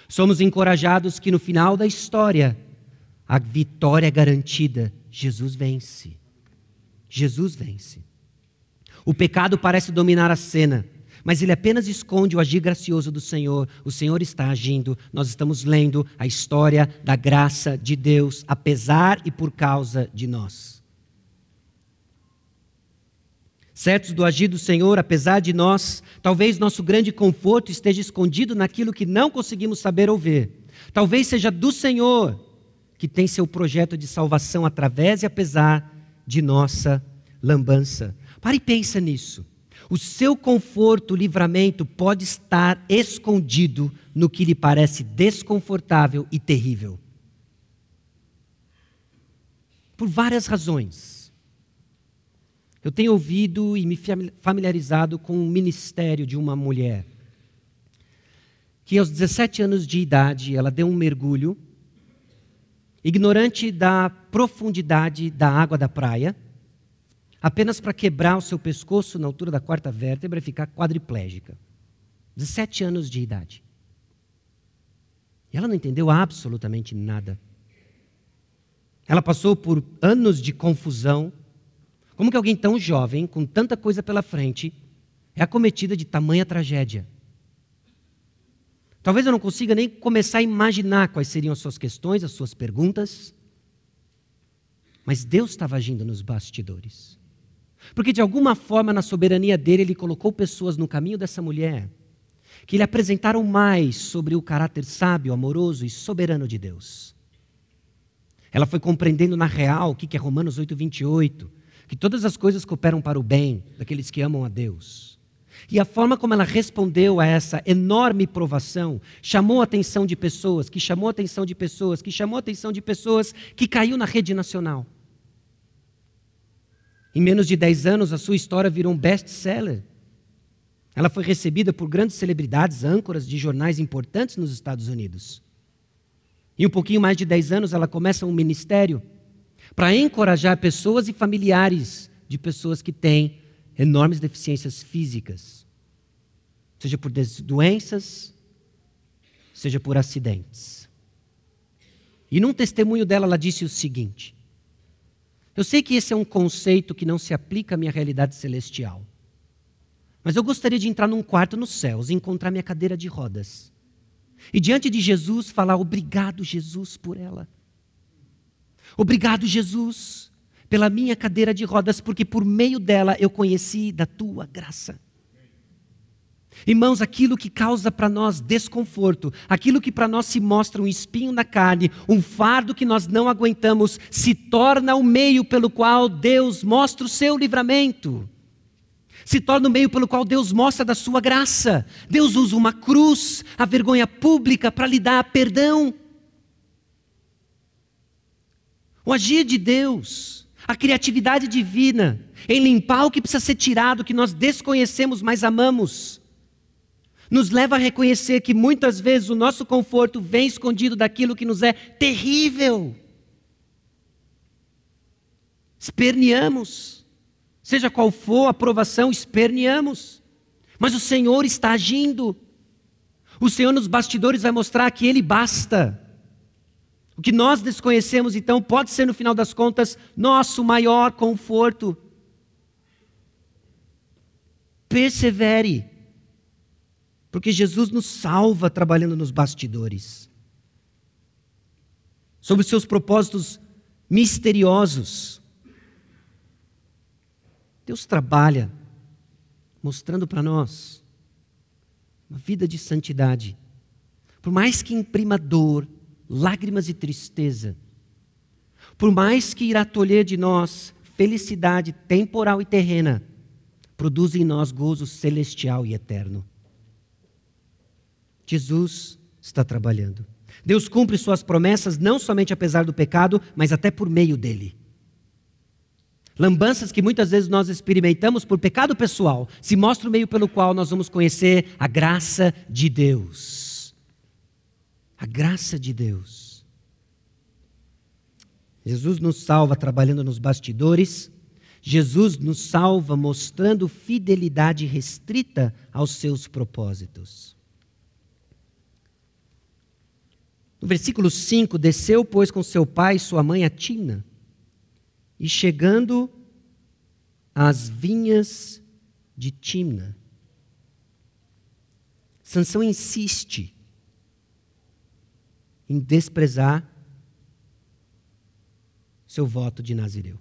A: somos encorajados que no final da história a vitória é garantida Jesus vence. Jesus vence. O pecado parece dominar a cena, mas ele apenas esconde o agir gracioso do Senhor. O Senhor está agindo. Nós estamos lendo a história da graça de Deus, apesar e por causa de nós. Certos do agir do Senhor, apesar de nós, talvez nosso grande conforto esteja escondido naquilo que não conseguimos saber ou ver. Talvez seja do Senhor que tem seu projeto de salvação através e apesar de nossa lambança. Pare e pensa nisso. O seu conforto, livramento pode estar escondido no que lhe parece desconfortável e terrível. Por várias razões. Eu tenho ouvido e me familiarizado com o ministério de uma mulher que aos 17 anos de idade ela deu um mergulho ignorante da profundidade da água da praia, apenas para quebrar o seu pescoço na altura da quarta vértebra e ficar quadriplégica. 17 anos de idade. E ela não entendeu absolutamente nada. Ela passou por anos de confusão. Como que alguém tão jovem, com tanta coisa pela frente, é acometida de tamanha tragédia? Talvez eu não consiga nem começar a imaginar quais seriam as suas questões, as suas perguntas. Mas Deus estava agindo nos bastidores. Porque de alguma forma, na soberania dele, ele colocou pessoas no caminho dessa mulher que lhe apresentaram mais sobre o caráter sábio, amoroso e soberano de Deus. Ela foi compreendendo na real o que é Romanos 8, 28, que todas as coisas cooperam para o bem daqueles que amam a Deus. E a forma como ela respondeu a essa enorme provação chamou a atenção de pessoas, que chamou a atenção de pessoas, que chamou a atenção de pessoas, que caiu na rede nacional. Em menos de 10 anos, a sua história virou um best-seller. Ela foi recebida por grandes celebridades, âncoras de jornais importantes nos Estados Unidos. Em um pouquinho mais de 10 anos, ela começa um ministério para encorajar pessoas e familiares de pessoas que têm enormes deficiências físicas, seja por doenças, seja por acidentes. E num testemunho dela, ela disse o seguinte: Eu sei que esse é um conceito que não se aplica à minha realidade celestial. Mas eu gostaria de entrar num quarto nos céus e encontrar minha cadeira de rodas. E diante de Jesus falar: Obrigado, Jesus, por ela. Obrigado, Jesus, pela minha cadeira de rodas, porque por meio dela eu conheci da tua graça. Irmãos, aquilo que causa para nós desconforto, aquilo que para nós se mostra um espinho na carne, um fardo que nós não aguentamos, se torna o meio pelo qual Deus mostra o seu livramento. Se torna o meio pelo qual Deus mostra da sua graça. Deus usa uma cruz, a vergonha pública, para lhe dar perdão. O agir de Deus, a criatividade divina em limpar o que precisa ser tirado, que nós desconhecemos, mas amamos nos leva a reconhecer que muitas vezes o nosso conforto vem escondido daquilo que nos é terrível. Esperneamos, seja qual for a aprovação, esperneamos, mas o Senhor está agindo. O Senhor nos bastidores vai mostrar que Ele basta. O que nós desconhecemos, então, pode ser, no final das contas, nosso maior conforto. Persevere. Porque Jesus nos salva trabalhando nos bastidores. Sobre os seus propósitos misteriosos. Deus trabalha mostrando para nós uma vida de santidade. Por mais que imprima dor, lágrimas e tristeza, por mais que irá tolher de nós felicidade temporal e terrena, produz em nós gozo celestial e eterno. Jesus está trabalhando. Deus cumpre suas promessas não somente apesar do pecado, mas até por meio dele. Lambanças que muitas vezes nós experimentamos por pecado pessoal se mostra o meio pelo qual nós vamos conhecer a graça de Deus. A graça de Deus. Jesus nos salva trabalhando nos bastidores. Jesus nos salva mostrando fidelidade restrita aos seus propósitos. No versículo 5, desceu, pois, com seu pai e sua mãe a Tina, e chegando às vinhas de Timna, Sansão insiste em desprezar seu voto de Nazireu.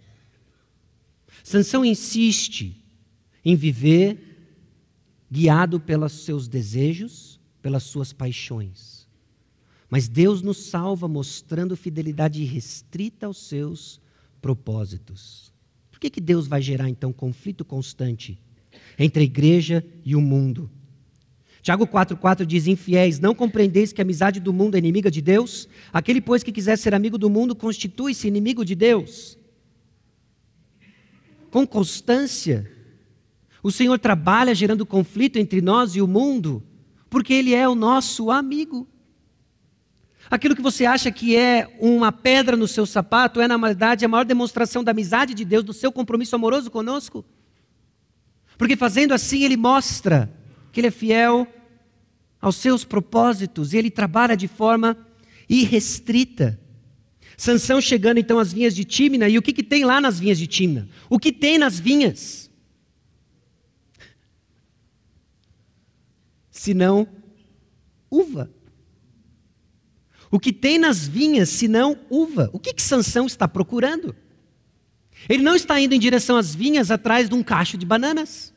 A: Sansão insiste em viver guiado pelos seus desejos, pelas suas paixões. Mas Deus nos salva mostrando fidelidade restrita aos seus propósitos. Por que, que Deus vai gerar então conflito constante entre a igreja e o mundo? Tiago 4,4 diz: Infiéis, não compreendeis que a amizade do mundo é inimiga de Deus? Aquele, pois, que quiser ser amigo do mundo, constitui-se inimigo de Deus. Com constância, o Senhor trabalha gerando conflito entre nós e o mundo, porque Ele é o nosso amigo. Aquilo que você acha que é uma pedra no seu sapato é, na verdade, a maior demonstração da amizade de Deus, do seu compromisso amoroso conosco. Porque fazendo assim, Ele mostra que Ele é fiel aos seus propósitos e Ele trabalha de forma irrestrita. Sansão chegando então às vinhas de Tímina, e o que, que tem lá nas vinhas de Tímina? O que tem nas vinhas? Senão uva. O que tem nas vinhas, senão uva? O que, que Sansão está procurando? Ele não está indo em direção às vinhas atrás de um cacho de bananas.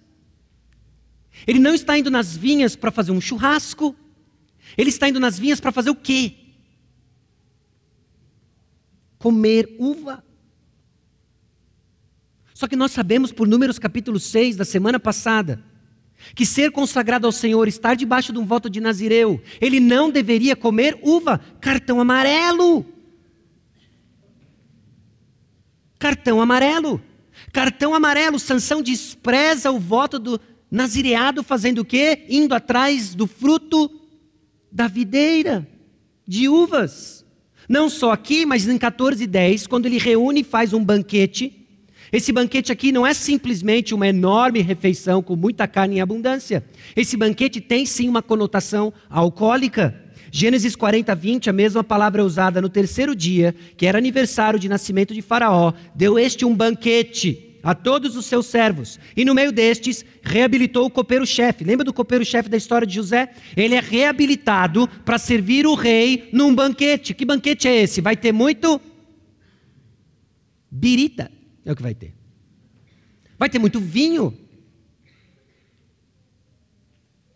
A: Ele não está indo nas vinhas para fazer um churrasco. Ele está indo nas vinhas para fazer o quê? Comer uva. Só que nós sabemos por Números capítulo 6 da semana passada, que ser consagrado ao Senhor, estar debaixo de um voto de Nazireu, ele não deveria comer uva, cartão amarelo. Cartão amarelo. Cartão amarelo, Sansão despreza o voto do nazireado fazendo o quê? Indo atrás do fruto da videira de uvas. Não só aqui, mas em 14 e 10, quando ele reúne e faz um banquete, esse banquete aqui não é simplesmente uma enorme refeição com muita carne em abundância. Esse banquete tem sim uma conotação alcoólica. Gênesis 40, 20, a mesma palavra é usada no terceiro dia, que era aniversário de nascimento de Faraó, deu este um banquete a todos os seus servos. E no meio destes, reabilitou o copeiro-chefe. Lembra do copeiro-chefe da história de José? Ele é reabilitado para servir o rei num banquete. Que banquete é esse? Vai ter muito birita, é o que vai ter. Vai ter muito vinho.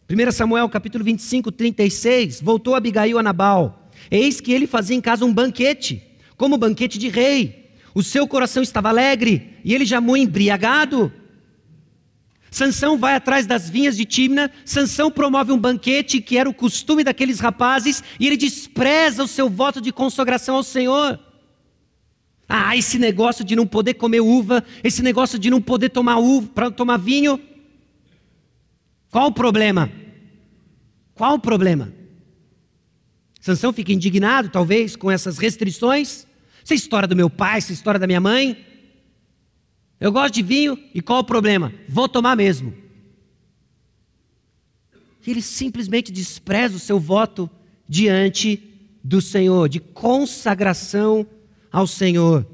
A: 1 Samuel capítulo 25, 36, voltou Abigail a Nabal. Eis que ele fazia em casa um banquete, como banquete de rei. O seu coração estava alegre e ele já muito embriagado. Sansão vai atrás das vinhas de Timna, Sansão promove um banquete que era o costume daqueles rapazes e ele despreza o seu voto de consagração ao Senhor. Ah, esse negócio de não poder comer uva, esse negócio de não poder tomar uva para tomar vinho. Qual o problema? Qual o problema? Sansão fica indignado, talvez, com essas restrições. Essa é história do meu pai, essa é história da minha mãe. Eu gosto de vinho e qual o problema? Vou tomar mesmo. E ele simplesmente despreza o seu voto diante do Senhor, de consagração ao Senhor.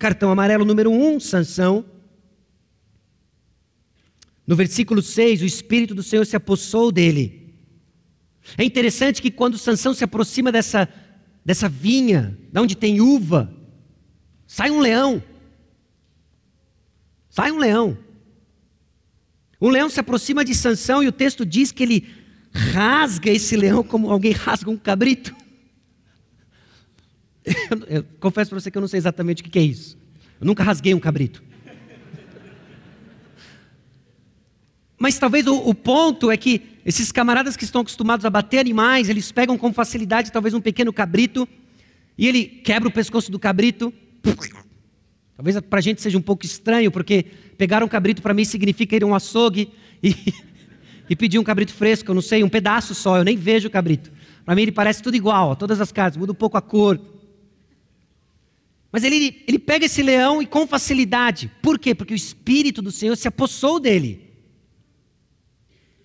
A: Cartão amarelo número 1, um, Sansão. No versículo 6, o Espírito do Senhor se apossou dele. É interessante que quando Sansão se aproxima dessa, dessa vinha, de onde tem uva, sai um leão. Sai um leão. Um leão se aproxima de Sansão e o texto diz que ele rasga esse leão como alguém rasga um cabrito. Eu, eu confesso para você que eu não sei exatamente o que é isso. Eu nunca rasguei um cabrito. Mas talvez o, o, ponto é que esses camaradas que estão acostumados a bater animais, eles pegam com facilidade talvez um pequeno cabrito e ele quebra o pescoço do cabrito. Talvez para a gente seja um pouco estranho, porque pegar um cabrito para mim significa ir a um açougue e, e pedir um cabrito fresco, eu não sei, um pedaço só, eu nem vejo o cabrito. Para mim ele parece tudo igual, todas as casas, muda um pouco a cor, mas ele, ele pega esse leão e com facilidade. Por quê? Porque o Espírito do Senhor se apossou dele.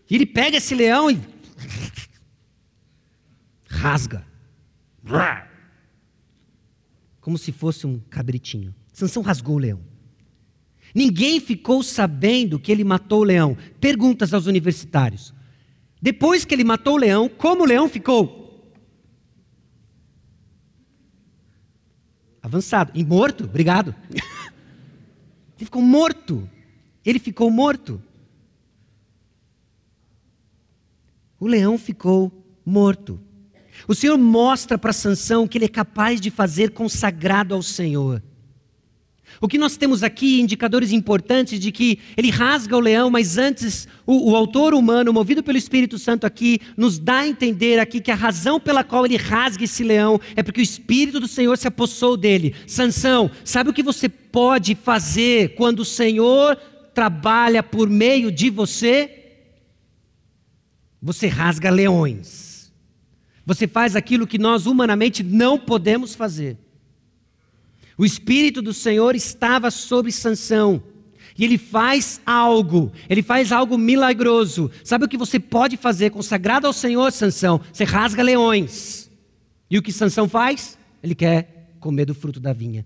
A: E ele pega esse leão e rasga. Como se fosse um cabritinho. Sansão rasgou o leão. Ninguém ficou sabendo que ele matou o leão. Perguntas aos universitários. Depois que ele matou o leão, como o leão ficou? avançado. E morto, obrigado. Ele ficou morto. Ele ficou morto. O leão ficou morto. O Senhor mostra para Sansão que ele é capaz de fazer consagrado ao Senhor. O que nós temos aqui, indicadores importantes de que ele rasga o leão, mas antes o, o, autor humano, movido pelo Espírito Santo aqui, nos dá a entender aqui que a razão pela qual ele rasga esse leão é porque o Espírito do Senhor se apossou dele. Sansão, sabe o que você pode fazer quando o Senhor trabalha por meio de você? Você rasga leões. Você faz aquilo que nós humanamente não podemos fazer. O Espírito do Senhor estava sobre Sansão. E ele faz algo, ele faz algo milagroso. Sabe o que você pode fazer consagrado ao Senhor, Sansão? Você rasga leões. E o que Sansão faz? Ele quer comer do fruto da vinha.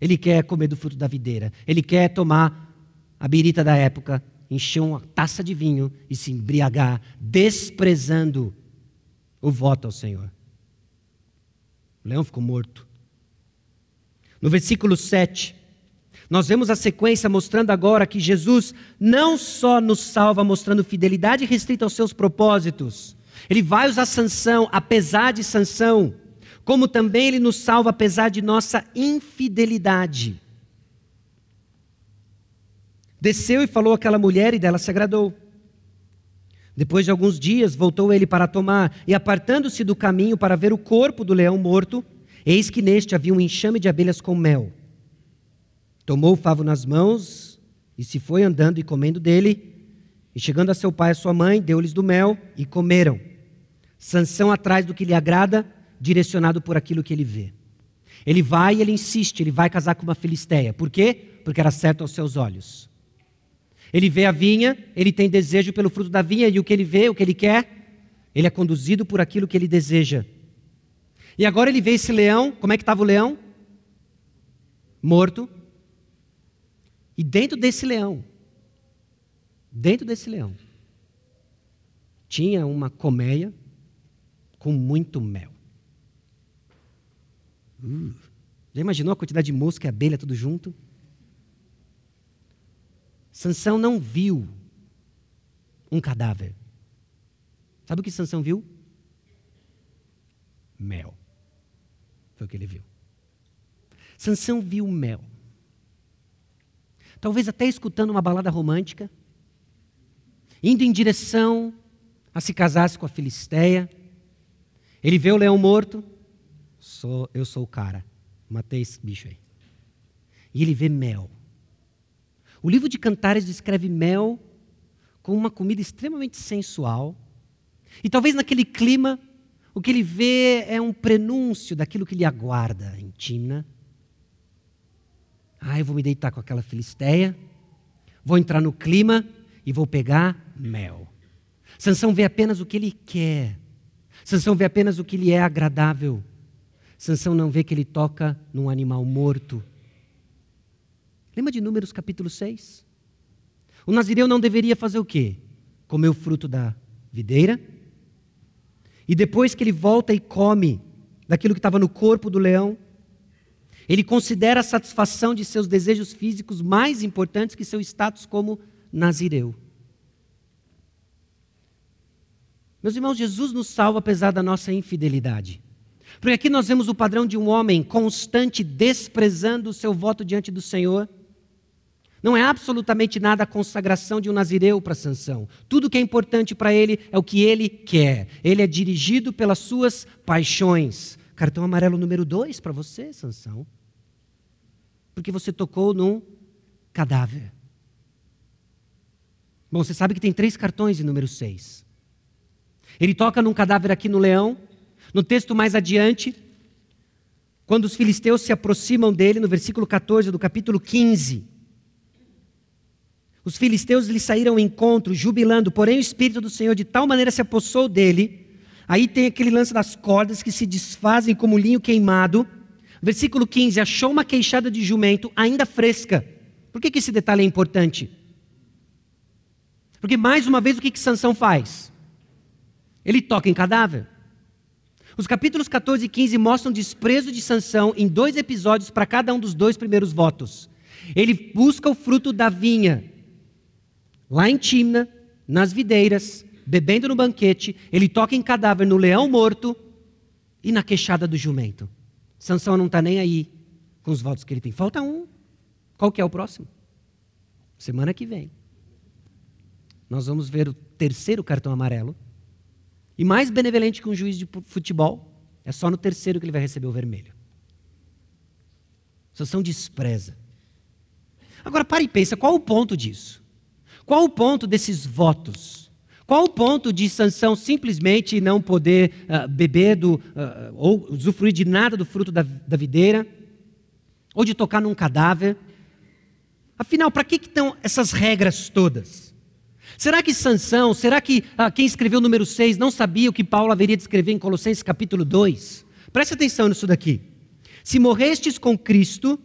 A: Ele quer comer do fruto da videira. Ele quer tomar a birita da época, encher uma taça de vinho e se embriagar, desprezando o voto ao Senhor. O leão ficou morto. No versículo 7, nós vemos a sequência mostrando agora que Jesus não só nos salva mostrando fidelidade restrita aos seus propósitos, ele vai usar sanção apesar de sanção, como também ele nos salva apesar de nossa infidelidade. Desceu e falou àquela mulher e dela se agradou. Depois de alguns dias, voltou ele para tomar, e apartando-se do caminho para ver o corpo do leão morto, Eis que neste havia um enxame de abelhas com mel. Tomou o favo nas mãos e se foi andando e comendo dele. E chegando a seu pai e a sua mãe, deu-lhes do mel e comeram. Sansão atrás do que lhe agrada, direcionado por aquilo que ele vê. Ele vai e ele insiste, ele vai casar com uma filisteia. Por quê? Porque era certo aos seus olhos. Ele vê a vinha, ele tem desejo pelo fruto da vinha, e o que ele vê, o que ele quer, ele é conduzido por aquilo que ele deseja. E agora ele vê esse leão, como é que estava o leão? Morto. E dentro desse leão, dentro desse leão, tinha uma colmeia com muito mel. Uh, já imaginou a quantidade de mosca e abelha tudo junto? Sansão não viu um cadáver. Sabe o que Sansão viu? Mel. Foi o que ele viu. Sansão viu mel. Talvez até escutando uma balada romântica, indo em direção a se casar com a Filisteia. Ele vê o leão morto. Sou, eu sou o cara. Matei esse bicho aí. E ele vê mel. O livro de Cantares descreve mel como uma comida extremamente sensual. E talvez naquele clima, o que ele vê é um prenúncio daquilo que lhe aguarda em Timna. Ah, eu vou me deitar com aquela filisteia, vou entrar no clima e vou pegar mel. Sansão vê apenas o que ele quer. Sansão vê apenas o que lhe é agradável. Sansão não vê que ele toca num animal morto. Lembra de Números capítulo 6? O nazireu não deveria fazer o quê? Comer o fruto da videira. E depois que ele volta e come daquilo que estava no corpo do leão, ele considera a satisfação de seus desejos físicos mais importantes que seu status como nazireu. Meus irmãos, Jesus nos salva apesar da nossa infidelidade. Porque aqui nós vemos o padrão de um homem constante desprezando o seu voto diante do Senhor. Não é absolutamente nada a consagração de um nazireu para Sansão. Tudo que é importante para ele é o que ele quer. Ele é dirigido pelas suas paixões. Cartão amarelo número dois para você, Sansão. Porque você tocou num cadáver. Bom, você sabe que tem três cartões em número seis. Ele toca num cadáver aqui no leão. No texto mais adiante, quando os filisteus se aproximam dele, no versículo 14 do capítulo 15. Os filisteus lhe saíram ao encontro, jubilando, porém o Espírito do Senhor de tal maneira se apossou dele Aí tem aquele lance das cordas que se desfazem como linho queimado. Versículo 15: achou uma queixada de jumento ainda fresca. Por que, que esse detalhe é importante? Porque, mais uma vez, o que, que Sansão faz? Ele toca em cadáver. Os capítulos 14 e 15 mostram desprezo de Sansão em dois episódios para cada um dos dois primeiros votos. Ele busca o fruto da vinha, lá em Timna, nas videiras, bebendo no banquete, ele toca em cadáver no leão morto e na queixada do jumento. Sansão não está nem aí com os votos que ele tem. Falta um. Qual que é o próximo? Semana que vem. Nós vamos ver o terceiro cartão amarelo. E mais benevolente que um juiz de futebol, é só no terceiro que ele vai receber o vermelho. Sansão despreza. Agora pare e pensa, qual o ponto disso? Qual o ponto desses votos? Qual o ponto de Sansão simplesmente não poder uh, beber do, uh, ou usufruir de nada do fruto da, da videira? Ou de tocar num cadáver? Afinal, para que, que estão essas regras todas? Será que Sansão, será que uh, quem escreveu o número 6 não sabia o que Paulo haveria de escrever em Colossenses capítulo 2? Preste atenção nisso daqui. Se morrestes com Cristo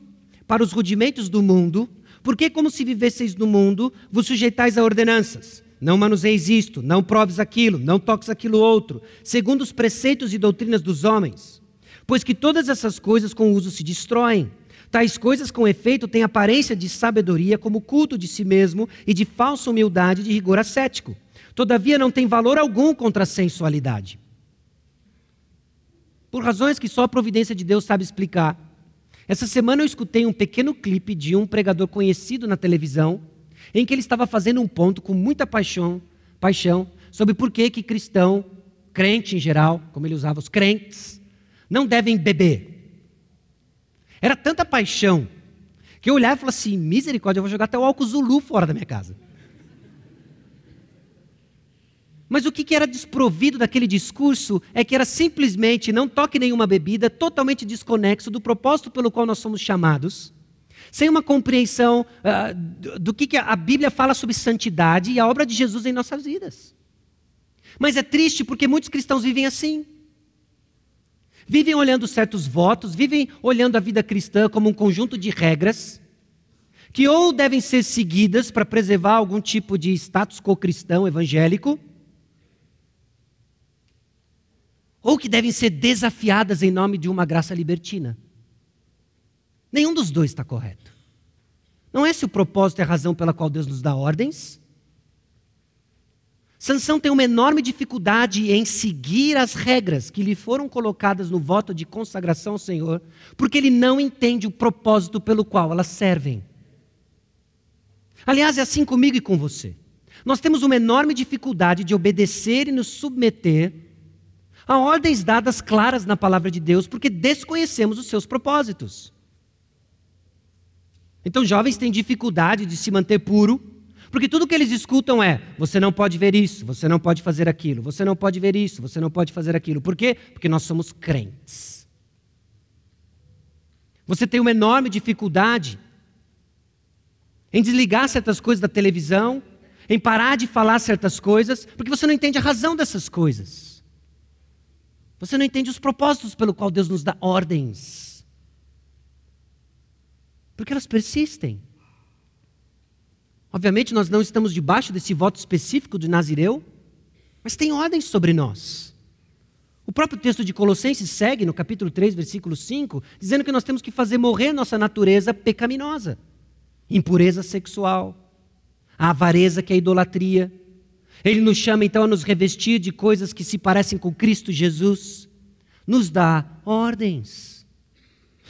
A: para os rudimentos do mundo, por que, como se vivesseis no mundo, vos sujeitais a ordenanças? não manuseis isto, não proves aquilo, não toques aquilo outro, segundo os preceitos e doutrinas dos homens. Pois que todas essas coisas com uso se destroem. Tais coisas, com efeito, têm aparência de sabedoria, como culto de si mesmo e de falsa humildade de rigor ascético. Todavia, não tem valor algum contra a sensualidade. Por razões que só a providência de Deus sabe explicar. Essa semana eu escutei um pequeno clipe de um pregador conhecido na televisão em que ele estava fazendo um ponto com muita paixão, paixão sobre por que, que cristão, crente em geral, como ele usava, os crentes, não devem beber. Era tanta paixão que eu olhava e falava assim: misericórdia, eu vou jogar até o álcool Zulu fora da minha casa. Mas o que era desprovido daquele discurso é que era simplesmente não toque nenhuma bebida, totalmente desconexo do propósito pelo qual nós somos chamados sem uma compreensão uh, do que, a Bíblia fala sobre santidade e a obra de Jesus em nossas vidas. Mas é triste porque muitos cristãos vivem assim. vivem olhando certos votos, vivem olhando a vida cristã como um conjunto de regras que ou devem ser seguidas para preservar algum tipo de status quo cristão evangélico, ou que devem ser desafiadas em nome de uma graça libertina. Nenhum dos dois está correto. Não é esse o propósito e a razão pela qual Deus nos dá ordens. Sansão tem uma enorme dificuldade em seguir as regras que lhe foram colocadas no voto de consagração ao Senhor, porque ele não entende o propósito pelo qual elas servem. Aliás, é assim comigo e com você. Nós temos uma enorme dificuldade de obedecer e nos submeter a ordens dadas claras na palavra de Deus, porque desconhecemos os seus propósitos. Então, jovens têm dificuldade de se manter puro, porque tudo que eles escutam é: você não pode ver isso, você não pode fazer aquilo, você não pode ver isso, você não pode fazer aquilo. Por quê? Porque nós somos crentes. Você tem uma enorme dificuldade em desligar certas coisas da televisão, em parar de falar certas coisas, porque você não entende a razão dessas coisas. Você não entende os propósitos pelo qual Deus nos dá ordens. Porque elas persistem. Obviamente, nós não estamos debaixo desse voto específico de Nazireu, mas tem ordens sobre nós. O próprio texto de Colossenses segue no capítulo 3, versículo 5, dizendo que nós temos que fazer morrer nossa natureza pecaminosa impureza sexual, a avareza que é a idolatria. Ele nos chama então a nos revestir de coisas que se parecem com Cristo Jesus, nos dá ordens.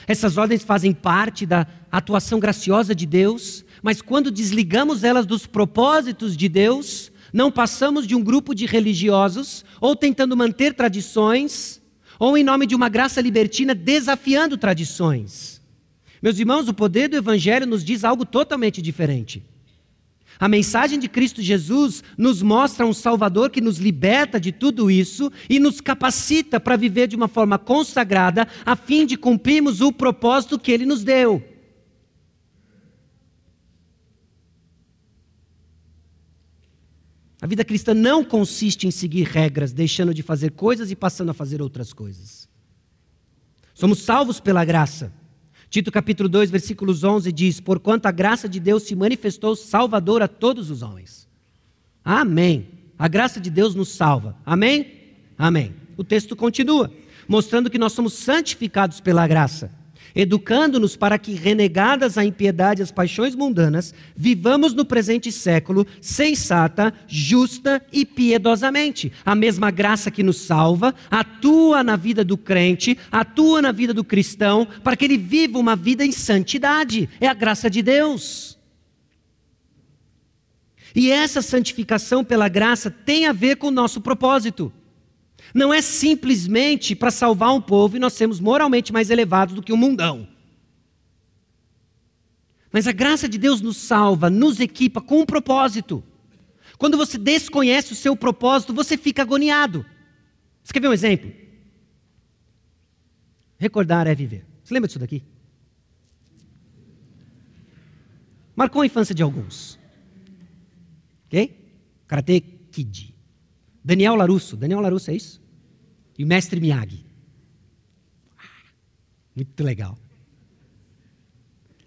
A: Essas ordens fazem parte da atuação graciosa de Deus, mas quando desligamos elas dos propósitos de Deus, não passamos de um grupo de religiosos ou tentando manter tradições, ou em nome de uma graça libertina desafiando tradições. Meus irmãos, o poder do Evangelho nos diz algo totalmente diferente. A mensagem de Cristo Jesus nos mostra um Salvador que nos liberta de tudo isso e nos capacita para viver de uma forma consagrada, a fim de cumprirmos o propósito que Ele nos deu. A vida cristã não consiste em seguir regras, deixando de fazer coisas e passando a fazer outras coisas. Somos salvos pela graça. Tito capítulo 2, versículos 11 diz: Porquanto a graça de Deus se manifestou salvador a todos os homens. Amém. A graça de Deus nos salva. Amém? Amém. O texto continua, mostrando que nós somos santificados pela graça educando-nos para que, renegadas a impiedade e as paixões mundanas, vivamos no presente século sensata, justa e piedosamente. A mesma graça que nos salva atua na vida do crente, atua na vida do cristão, para que ele viva uma vida em santidade. É a graça de Deus. E essa santificação pela graça tem a ver com o nosso propósito. Não é simplesmente para salvar um povo e nós sermos moralmente mais elevados do que o mundão. Mas a graça de Deus nos salva, nos equipa com um propósito. Quando você desconhece o seu propósito, você fica agoniado. Você quer ver um exemplo? Recordar é viver. Você lembra disso daqui? Marcou a infância de alguns. Ok? Karate Kid. Daniel Larusso. Daniel Larusso é isso? E o mestre Miyagi. Ah, muito legal.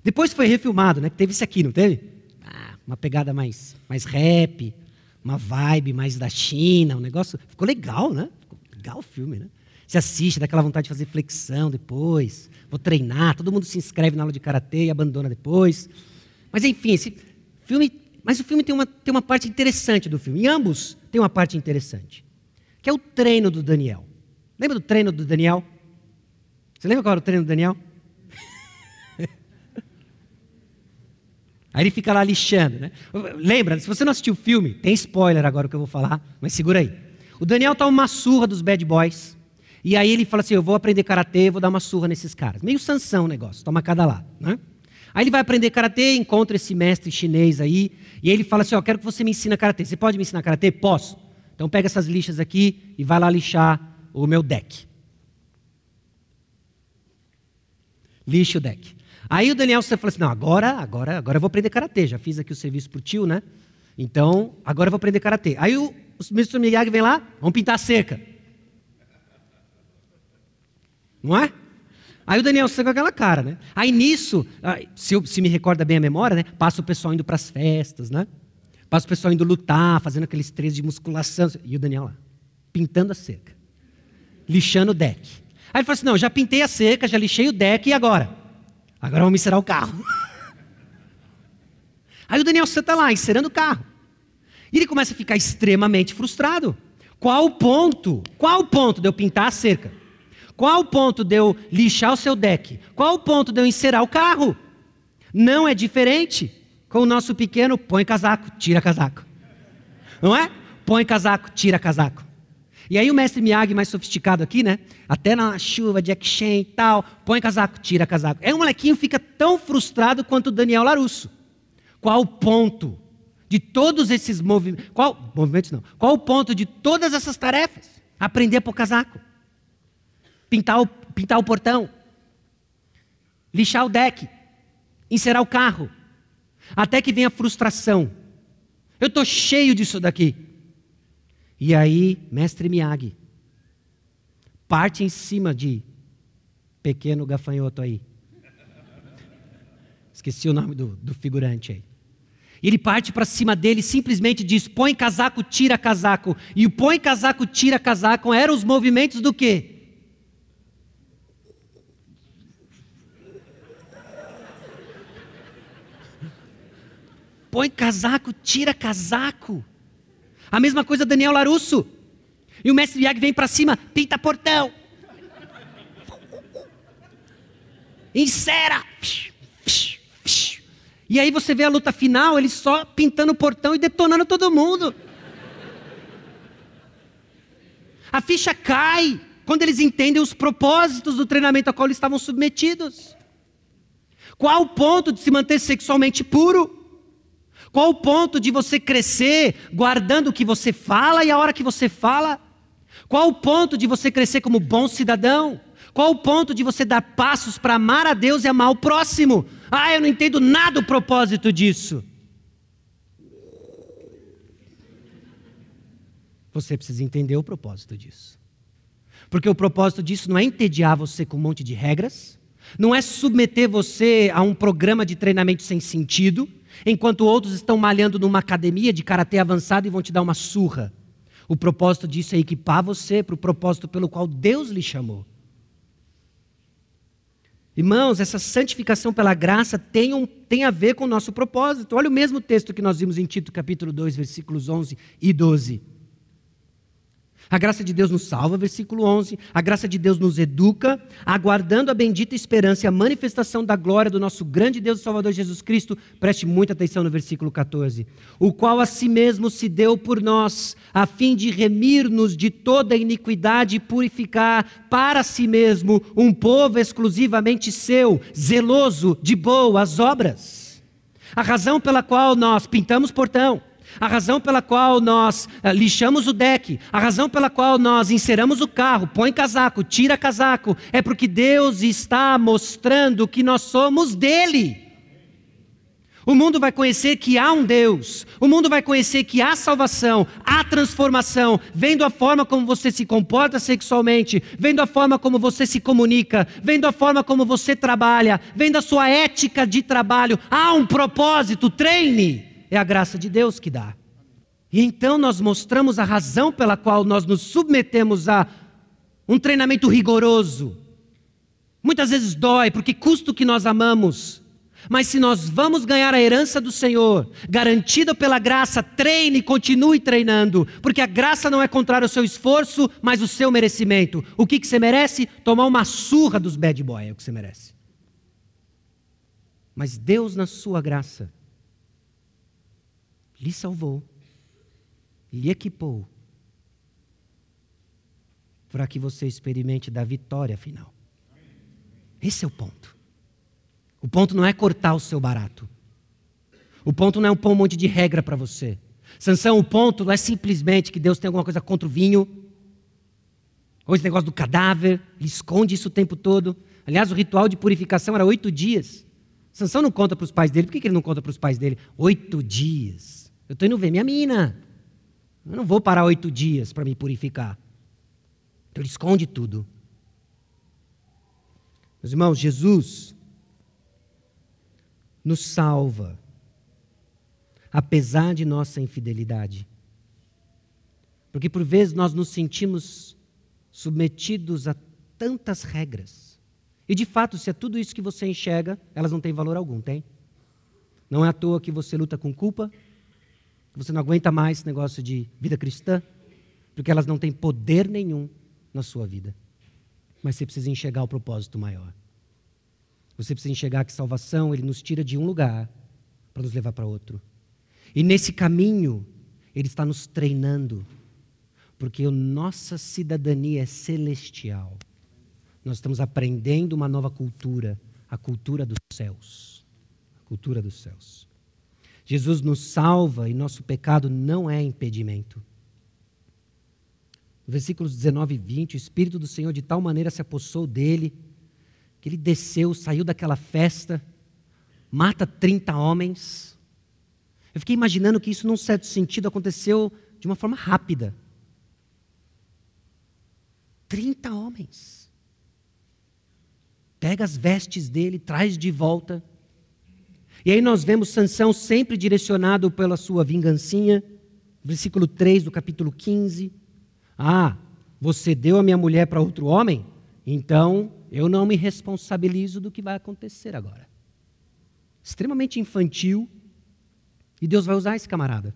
A: Depois foi refilmado, né? Teve isso aqui, não teve? Ah, uma pegada mais, mais rap, uma vibe mais da China, um negócio. Ficou legal, né? Ficou legal o filme, né? Você assiste, dá aquela vontade de fazer flexão depois. Vou treinar, todo mundo se inscreve na aula de karatê e abandona depois. Mas enfim, esse filme. Mas o filme tem uma, tem uma parte interessante do filme. E ambos tem uma parte interessante, que é o treino do Daniel. Lembra do treino do Daniel? Você lembra qual era o treino do Daniel? Aí ele fica lá lixando, né? Lembra, se você não assistiu o filme, tem spoiler agora que eu vou falar, mas segura aí. O Daniel tá uma surra dos bad boys. E aí ele fala assim: Eu vou aprender karatê, vou dar uma surra nesses caras. Meio sanção o negócio, toma cada lado, né? Aí ele vai aprender karatê, encontra esse mestre chinês aí, e ele fala assim: Ó, oh, quero que você me ensine karatê. Você pode me ensinar karatê? Posso. Então pega essas lixas aqui e vai lá lixar o meu deck. Lixa o deck. Aí o Daniel você fala assim: Não, agora, agora, agora eu vou aprender karatê. Já fiz aqui o serviço pro tio, né? Então, agora eu vou aprender karatê. Aí o, o Mr. Miyagi vem lá, vamos pintar a cerca. Não é? Aí o Daniel sai com aquela cara, né? Aí nisso, se, eu, se me recorda bem a memória, né? Passa o pessoal indo para as festas, né? Passa o pessoal indo lutar, fazendo aqueles treinos de musculação. E o Daniel lá, pintando a cerca, lixando o deck. Aí ele fala assim: não, já pintei a cerca, já lixei o deck, e agora? Agora vamos encerar o carro. Aí o Daniel senta lá, encerando o carro. E ele começa a ficar extremamente frustrado. Qual o ponto? Qual o ponto de eu pintar a cerca? Qual o ponto de eu lixar o seu deck? Qual o ponto de eu encerar o carro? Não é diferente com o nosso pequeno põe casaco, tira casaco. Não é? Põe casaco, tira casaco. E aí o mestre Miyagi, mais sofisticado aqui, né? Até na chuva, Jack Chan e tal, põe casaco, tira casaco. Aí o molequinho fica tão frustrado quanto o Daniel Larusso. Qual o ponto de todos esses movimentos? Qual movimentos não? Qual o ponto de todas essas tarefas? Aprender a pôr casaco pintar o, pintar o portão, lixar o deck, encerar o carro, até que vem a frustração. Eu estou cheio disso daqui. E aí, mestre Miyagi, parte em cima de pequeno gafanhoto aí. Esqueci o nome do, do figurante aí. Ele parte para cima dele e simplesmente diz: põe casaco, tira casaco. E o põe casaco, tira casaco eram os movimentos do quê? Põe casaco, tira casaco. A mesma coisa Daniel Larusso. E o mestre Miyagi vem para cima, pinta portão. Encera. E aí você vê a luta final, ele só pintando o portão e detonando todo mundo. A ficha cai quando eles entendem os propósitos do treinamento a qual eles estavam submetidos. Qual o ponto de se manter sexualmente puro? Qual o ponto de você crescer guardando o que você fala e a hora que você fala? Qual o ponto de você crescer como bom cidadão? Qual o ponto de você dar passos para amar a Deus e amar o próximo? Ah, eu não entendo nada o propósito disso. Você precisa entender o propósito disso. Porque o propósito disso não é entediar você com um monte de regras, não é submeter você a um programa de treinamento sem sentido, enquanto outros estão malhando numa academia de karatê avançado e vão te dar uma surra. O propósito disso é equipar você para o propósito pelo qual Deus lhe chamou. Irmãos, essa santificação pela graça tem, um, tem a ver com o nosso propósito. Olha o mesmo texto que nós vimos em Tito, capítulo 2, versículos 11 e 12. A graça de Deus nos salva, versículo 11. A graça de Deus nos educa, aguardando a bendita esperança e a manifestação da glória do nosso grande Deus e Salvador Jesus Cristo. Preste muita atenção no versículo 14. O qual a si mesmo se deu por nós, a fim de remir-nos de toda iniquidade e purificar para si mesmo um povo exclusivamente seu, zeloso de boas obras. A razão pela qual nós pintamos portão a razão pela qual nós uh, lixamos o deck, a razão pela qual nós enceramos o carro, põe casaco, tira casaco, é porque Deus está mostrando que nós somos dele. O mundo vai conhecer que há um Deus, o mundo vai conhecer que há salvação, há transformação, vendo a forma como você se comporta sexualmente, vendo a forma como você se comunica, vendo a forma como você trabalha, vendo a sua ética de trabalho. Há um propósito, treine. É a graça de Deus que dá. E então nós mostramos a razão pela qual nós nos submetemos a um treinamento rigoroso. Muitas vezes dói, porque custa o que nós amamos. Mas se nós vamos ganhar a herança do Senhor, garantida pela graça, treine e continue treinando, porque a graça não é contrária ao seu esforço, mas o seu merecimento. O que, que você merece? Tomar uma surra dos bad boys, é o que você merece. Mas Deus, na sua graça, lhe salvou, lhe equipou, para que você experimente da vitória final. Esse é o ponto. O ponto não é cortar o seu barato. O ponto não é pôr um monte de regra para você. Sansão, o ponto não é simplesmente que Deus tem alguma coisa contra o vinho, ou esse negócio do cadáver, ele esconde isso o tempo todo. Aliás, o ritual de purificação era oito dias. Sansão não conta para os pais dele. Por que ele não conta para os pais dele? Oito dias. Eu estou indo ver minha mina. Eu não vou parar oito dias para me purificar. Então ele esconde tudo. Meus irmãos, Jesus nos salva, apesar de nossa infidelidade. Porque por vezes nós nos sentimos submetidos a tantas regras. E de fato, se é tudo isso que você enxerga, elas não têm valor algum, tem? Não é à toa que você luta com culpa, você não aguenta mais esse negócio de vida cristã, porque elas não têm poder nenhum na sua vida. Mas você precisa enxergar o propósito maior. Você precisa enxergar que salvação, ele nos tira de um lugar para nos levar para outro. E nesse caminho, ele está nos treinando, porque a nossa cidadania é celestial. Nós estamos aprendendo uma nova cultura, a cultura dos céus. A cultura dos céus. Jesus nos salva e nosso pecado não é impedimento. Versículos 19 e 20, o Espírito do Senhor de tal maneira se apossou dele, que ele desceu, saiu daquela festa, mata 30 homens. Eu fiquei imaginando que isso, num certo sentido, aconteceu de uma forma rápida. 30 homens. Pega as vestes dele, traz de volta. E aí nós vemos Sansão sempre direcionado pela sua vingancinha. Versículo 3 do capítulo 15. Ah, você deu a minha mulher para outro homem? Então eu não me responsabilizo do que vai acontecer agora. Extremamente infantil. E Deus vai usar esse camarada.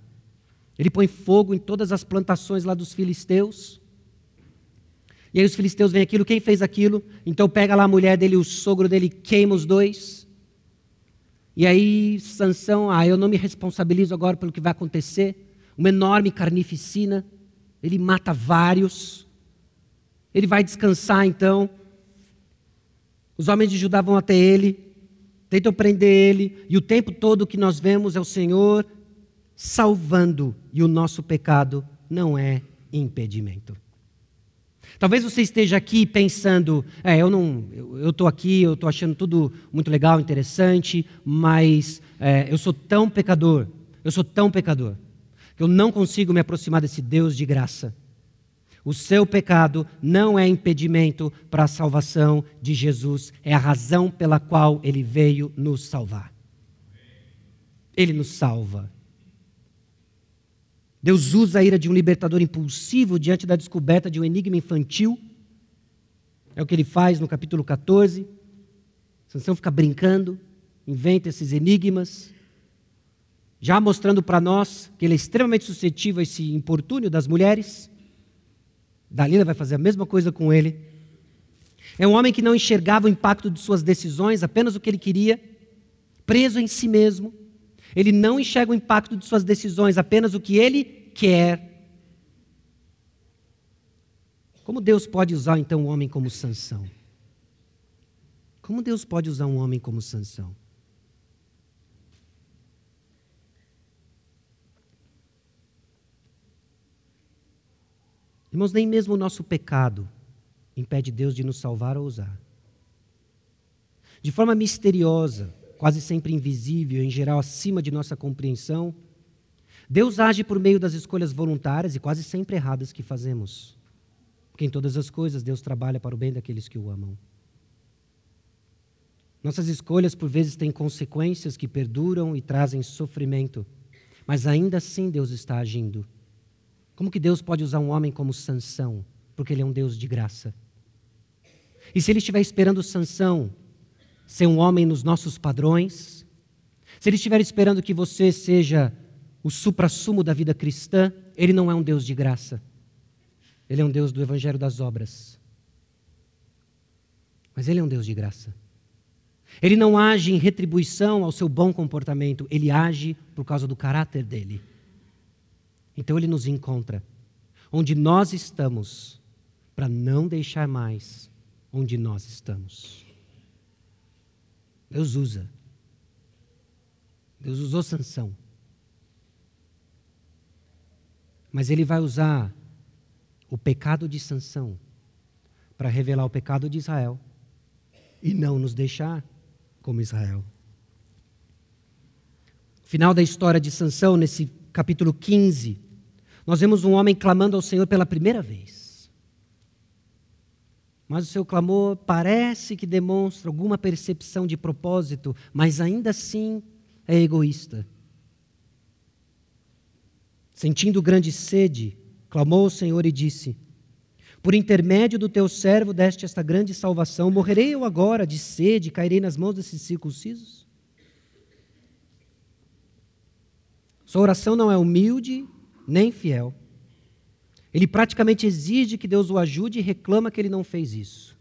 A: Ele põe fogo em todas as plantações lá dos filisteus. E aí os filisteus veem aquilo, quem fez aquilo? Então pega lá a mulher dele, o sogro dele, queima os dois. E aí Sansão, ah, eu não me responsabilizo agora pelo que vai acontecer. Uma enorme carnificina ele mata vários. Ele vai descansar então. Os homens de Judá vão até ele, tentam prender ele, e o tempo todo que nós vemos é o Senhor salvando, e o nosso pecado não é impedimento. Talvez você esteja aqui pensando, é, eu não, eu estou aqui, eu estou achando tudo muito legal, interessante, mas é, eu sou tão pecador, eu sou tão pecador que eu não consigo me aproximar desse Deus de graça. O seu pecado não é impedimento para a salvação de Jesus, é a razão pela qual ele veio nos salvar. Ele nos salva. Deus usa a ira de um libertador impulsivo diante da descoberta de um enigma infantil. É o que ele faz no capítulo 14. Sansão fica brincando, inventa esses enigmas já mostrando para nós que ele é extremamente suscetível a esse importúnio das mulheres. Dalila vai fazer a mesma coisa com ele. É um homem que não enxergava o impacto de suas decisões, apenas o que ele queria, preso em si mesmo. Ele não enxerga o impacto de suas decisões, apenas o que ele quer. Como Deus pode usar então um homem como Sansão? Como Deus pode usar um homem como Sansão? Irmãos, nem mesmo o nosso pecado impede Deus de nos salvar ou usar. De forma misteriosa, quase sempre invisível, em geral acima de nossa compreensão, Deus age por meio das escolhas voluntárias e quase sempre erradas que fazemos. Porque em todas as coisas Deus trabalha para o bem daqueles que o amam. Nossas escolhas por vezes têm consequências que perduram e trazem sofrimento, mas ainda assim Deus está agindo. Como que Deus pode usar um homem como Sansão? Porque ele é um Deus de graça. E se ele estiver esperando Sansão ser um homem nos nossos padrões, se ele estiver esperando que você seja o suprassumo da vida cristã, ele não é um Deus de graça. Ele é um Deus do evangelho das obras. Mas ele é um Deus de graça. Ele não age em retribuição ao seu bom comportamento, ele age por causa do caráter dele. Então ele nos encontra onde nós estamos, para não deixar mais onde nós estamos. Deus usa. Deus usou Sansão. Mas ele vai usar o pecado de Sansão para revelar o pecado de Israel e não nos deixar como Israel. Final da história de Sansão, nesse capítulo 15, nós vemos um homem clamando ao Senhor pela primeira vez. Mas o seu clamor parece que demonstra alguma percepção de propósito, mas ainda assim é egoísta. Sentindo grande sede, clamou o Senhor e disse: Por intermédio do teu servo deste esta grande salvação, morrerei eu agora de sede cairei nas mãos desses circuncisos? Sua oração não é humilde nem fiel. Ele praticamente exige que Deus o ajude e reclama que ele não fez isso.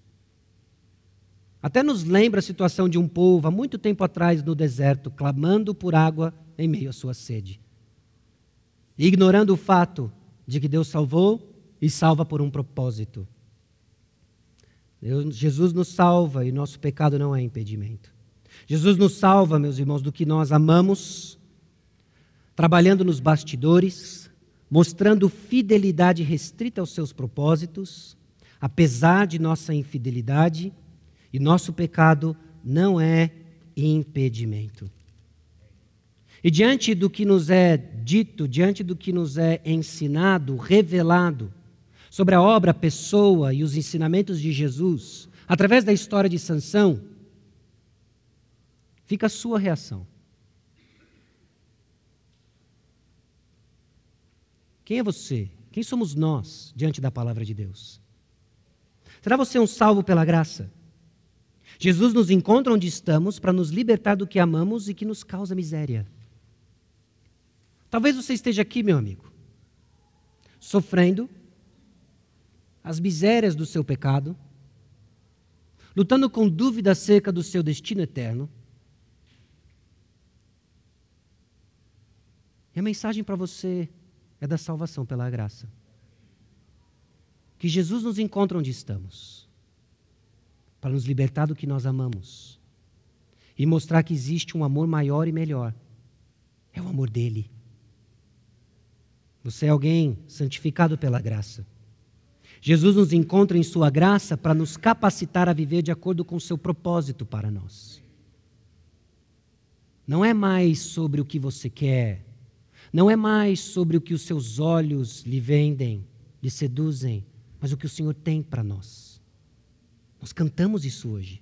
A: Até nos lembra a situação de um povo há muito tempo atrás no deserto, clamando por água em meio à sua sede. Ignorando o fato de que Deus salvou e salva por um propósito. Deus, Jesus nos salva e nosso pecado não é impedimento. Jesus nos salva, meus irmãos, do que nós amamos, trabalhando nos bastidores, mostrando fidelidade restrita aos seus propósitos, apesar de nossa infidelidade, e nosso pecado não é impedimento. E diante do que nos é dito, diante do que nos é ensinado, revelado, sobre a obra, a pessoa e os ensinamentos de Jesus, através da história de Sansão, fica a sua reação. Quem é você? Quem somos nós diante da palavra de Deus? Será você um salvo pela graça? Jesus nos encontra onde estamos para nos libertar do que amamos e que nos causa miséria. Talvez você esteja aqui, meu amigo, sofrendo as misérias do seu pecado, lutando com dúvida acerca do seu destino eterno. E a mensagem para você é da salvação pela graça. Que Jesus nos encontre onde estamos, para nos libertar do que nós amamos e mostrar que existe um amor maior e melhor. É o amor dele. Você é alguém santificado pela graça. Jesus nos encontra em Sua graça para nos capacitar a viver de acordo com o seu propósito para nós. Não é mais sobre o que você quer, não é mais sobre o que os seus olhos lhe vendem, lhe seduzem, mas o que o Senhor tem para nós. Nós cantamos isso hoje.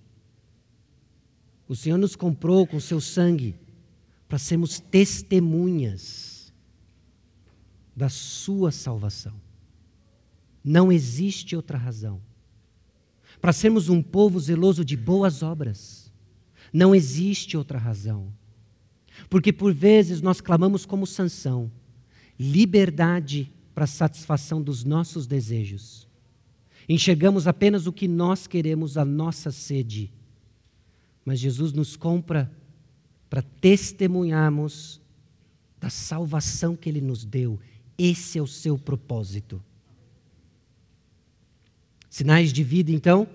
A: O Senhor nos comprou com seu sangue para sermos testemunhas da sua salvação. Não existe outra razão. Para sermos um povo zeloso de boas obras. Não existe outra razão. Porque por vezes nós clamamos como Sansão, liberdade para a satisfação dos nossos desejos. Enxergamos apenas o que nós queremos, a nossa sede. Mas Jesus nos compra para testemunharmos da salvação que Ele nos deu. Esse é o seu propósito. Sinais de vida, então?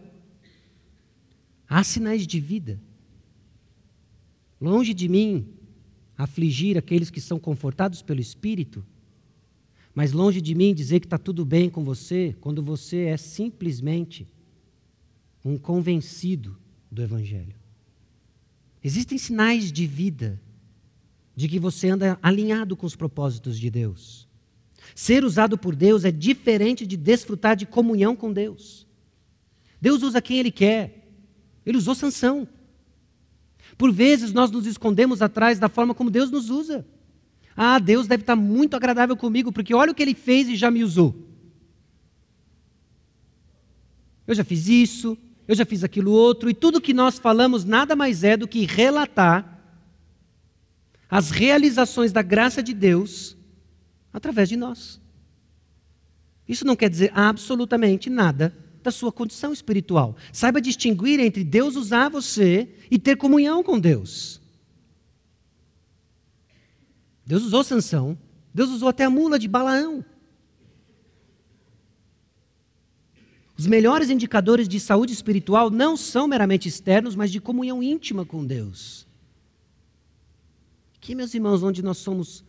A: Há sinais de vida. Longe de mim afligir aqueles que são confortados pelo Espírito, mas longe de mim dizer que está tudo bem com você, quando você é simplesmente um convencido do Evangelho. Existem sinais de vida, de que você anda alinhado com os propósitos de Deus. Ser usado por Deus é diferente de desfrutar de comunhão com Deus. Deus usa quem Ele quer. Ele usou Sansão. Por vezes nós nos escondemos atrás da forma como Deus nos usa. Ah, Deus deve estar muito agradável comigo, porque olha o que ele fez e já me usou. Eu já fiz isso, eu já fiz aquilo outro, e tudo que nós falamos nada mais é do que relatar as realizações da graça de Deus através de nós. Isso não quer dizer absolutamente nada da sua condição espiritual. Saiba distinguir entre Deus usar você e ter comunhão com Deus. Deus usou Sansão, Deus usou até a mula de Balaão. Os melhores indicadores de saúde espiritual não são meramente externos, mas de comunhão íntima com Deus. Aqui, meus irmãos, onde nós somos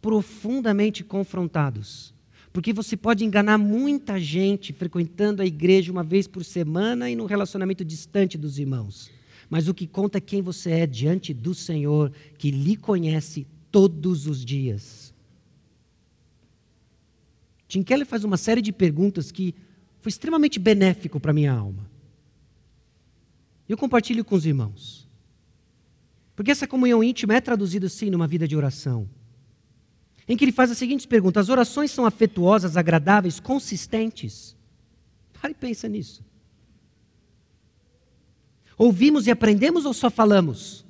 A: profundamente confrontados porque você pode enganar muita gente frequentando a igreja uma vez por semana e num relacionamento distante dos irmãos. Mas o que conta é quem você é diante do Senhor, que lhe conhece todos os dias. Tim Keller faz uma série de perguntas que foi extremamente benéfico para minha alma. Eu compartilho com os irmãos. Porque essa comunhão íntima é traduzida assim numa vida de oração. Em que ele faz a seguinte pergunta: as orações são afetuosas, agradáveis, consistentes? Pare e pensa nisso. Ouvimos e aprendemos ou só falamos?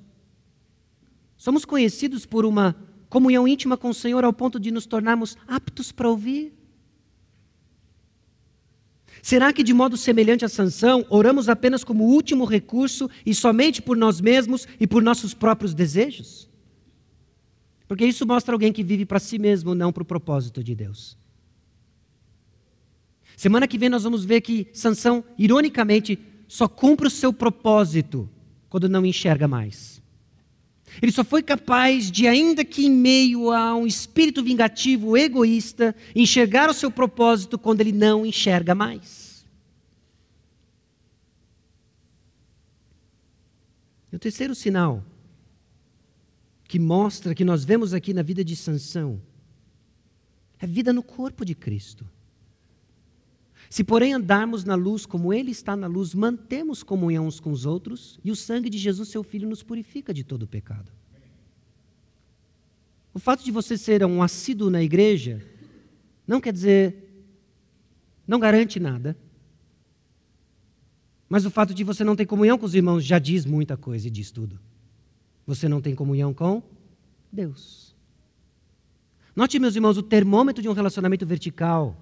A: Somos conhecidos por uma comunhão íntima com o Senhor ao ponto de nos tornarmos aptos para ouvir? Será que, de modo semelhante a Sansão, oramos apenas como último recurso e somente por nós mesmos e por nossos próprios desejos? Porque isso mostra alguém que vive para si mesmo, não para o propósito de Deus. Semana que vem nós vamos ver que Sansão, ironicamente, só cumpre o seu propósito quando não enxerga mais. Ele só foi capaz de, ainda que em meio a um espírito vingativo, egoísta, enxergar o seu propósito quando ele não enxerga mais. E o terceiro sinal que mostra que nós vemos aqui na vida de Sansão é vida no corpo de Cristo. Se, porém, andarmos na luz como Ele está na luz, mantemos comunhão uns com os outros, e o sangue de Jesus, seu Filho, nos purifica de todo o pecado. O fato de você ser um assíduo na igreja não quer dizer, não garante nada. Mas o fato de você não ter comunhão com os irmãos já diz muita coisa e diz tudo. Você não tem comunhão com Deus. Note, meus irmãos, o termômetro de um relacionamento vertical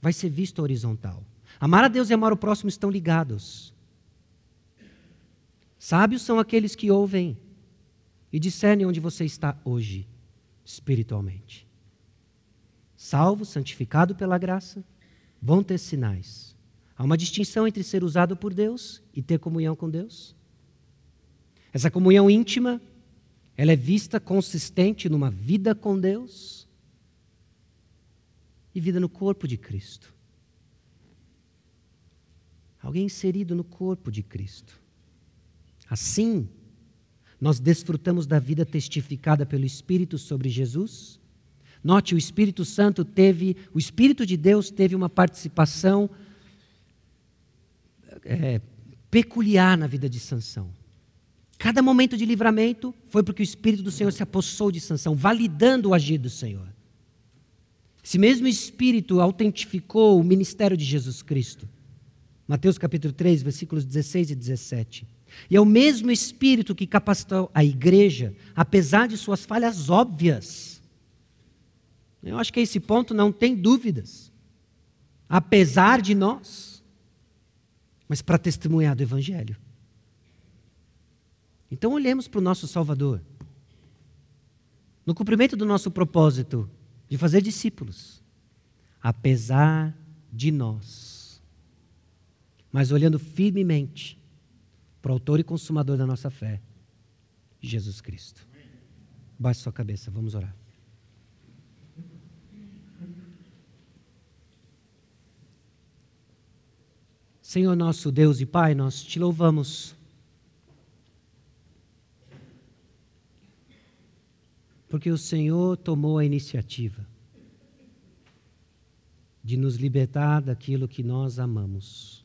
A: vai ser visto horizontal. Amar a Deus e amar o próximo estão ligados. Sábios são aqueles que ouvem e discernem onde você está hoje, espiritualmente. Salvo, santificado pela graça, vão ter sinais. Há uma distinção entre ser usado por Deus e ter comunhão com Deus. Essa comunhão íntima, ela é vista consistente numa vida com Deus e vida no corpo de Cristo. Alguém inserido no corpo de Cristo. Assim, nós desfrutamos da vida testificada pelo Espírito sobre Jesus. Note, o Espírito Santo teve, o Espírito de Deus teve uma participação é, peculiar na vida de Sansão. Cada momento de livramento foi porque o Espírito do Senhor se apossou de Sansão, validando o agir do Senhor. Esse mesmo Espírito autentificou o ministério de Jesus Cristo. Mateus capítulo 3, versículos 16 e 17. E é o mesmo Espírito que capacitou a igreja, apesar de suas falhas óbvias. Eu acho que a esse ponto não tem dúvidas. Apesar de nós, mas para testemunhar do Evangelho. Então olhemos para o nosso Salvador. No cumprimento do nosso propósito, de fazer discípulos, apesar de nós. Mas olhando firmemente para o autor e consumador da nossa fé, Jesus Cristo. Baixe sua cabeça, vamos orar. Senhor nosso Deus e Pai, nós te louvamos Porque o Senhor tomou a iniciativa de nos libertar daquilo que nós amamos,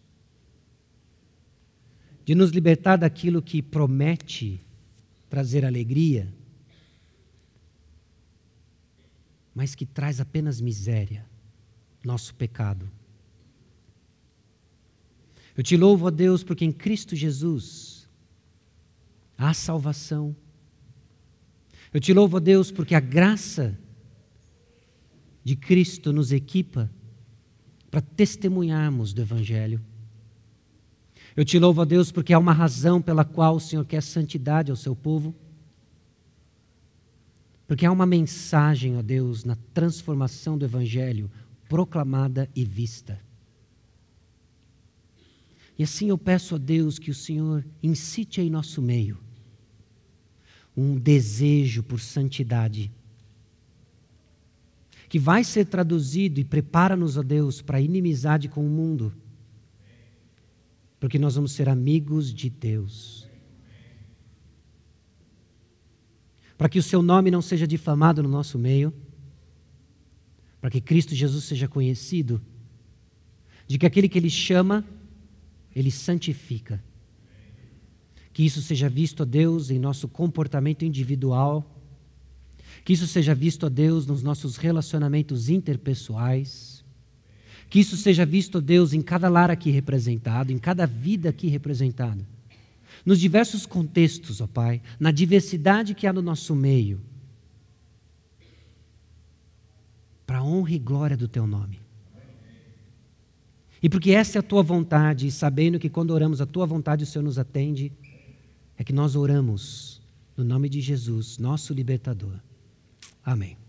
A: de nos libertar daquilo que promete trazer alegria, mas que traz apenas miséria, nosso pecado. Eu te louvo, ó Deus, porque em Cristo Jesus há salvação eu te louvo, Deus, porque a graça de Cristo nos equipa para testemunharmos do Evangelho. Eu te louvo, a Deus, porque há uma razão pela qual o Senhor quer santidade ao seu povo. Porque há uma mensagem, ó Deus, na transformação do Evangelho proclamada e vista. E assim eu peço a Deus que o Senhor incite em nosso meio um desejo por santidade, que vai ser traduzido e prepara-nos, ó Deus, para inimizade com o mundo, porque nós vamos ser amigos de Deus. Para que o seu nome não seja difamado no nosso meio, para que Cristo Jesus seja conhecido, de que aquele que Ele chama, Ele santifica. Que isso seja visto, ó Deus, em nosso comportamento individual, que isso seja visto, ó Deus, nos nossos relacionamentos interpessoais, que isso seja visto, ó Deus, em cada lar aqui representado, em cada vida aqui representada, nos diversos contextos, ó Pai, na diversidade que há no nosso meio, para a honra e glória do Teu nome. E porque essa é a tua vontade, e sabendo que quando oramos a tua vontade o Senhor nos atende, é que nós oramos no nome de Jesus, nosso libertador. Amém.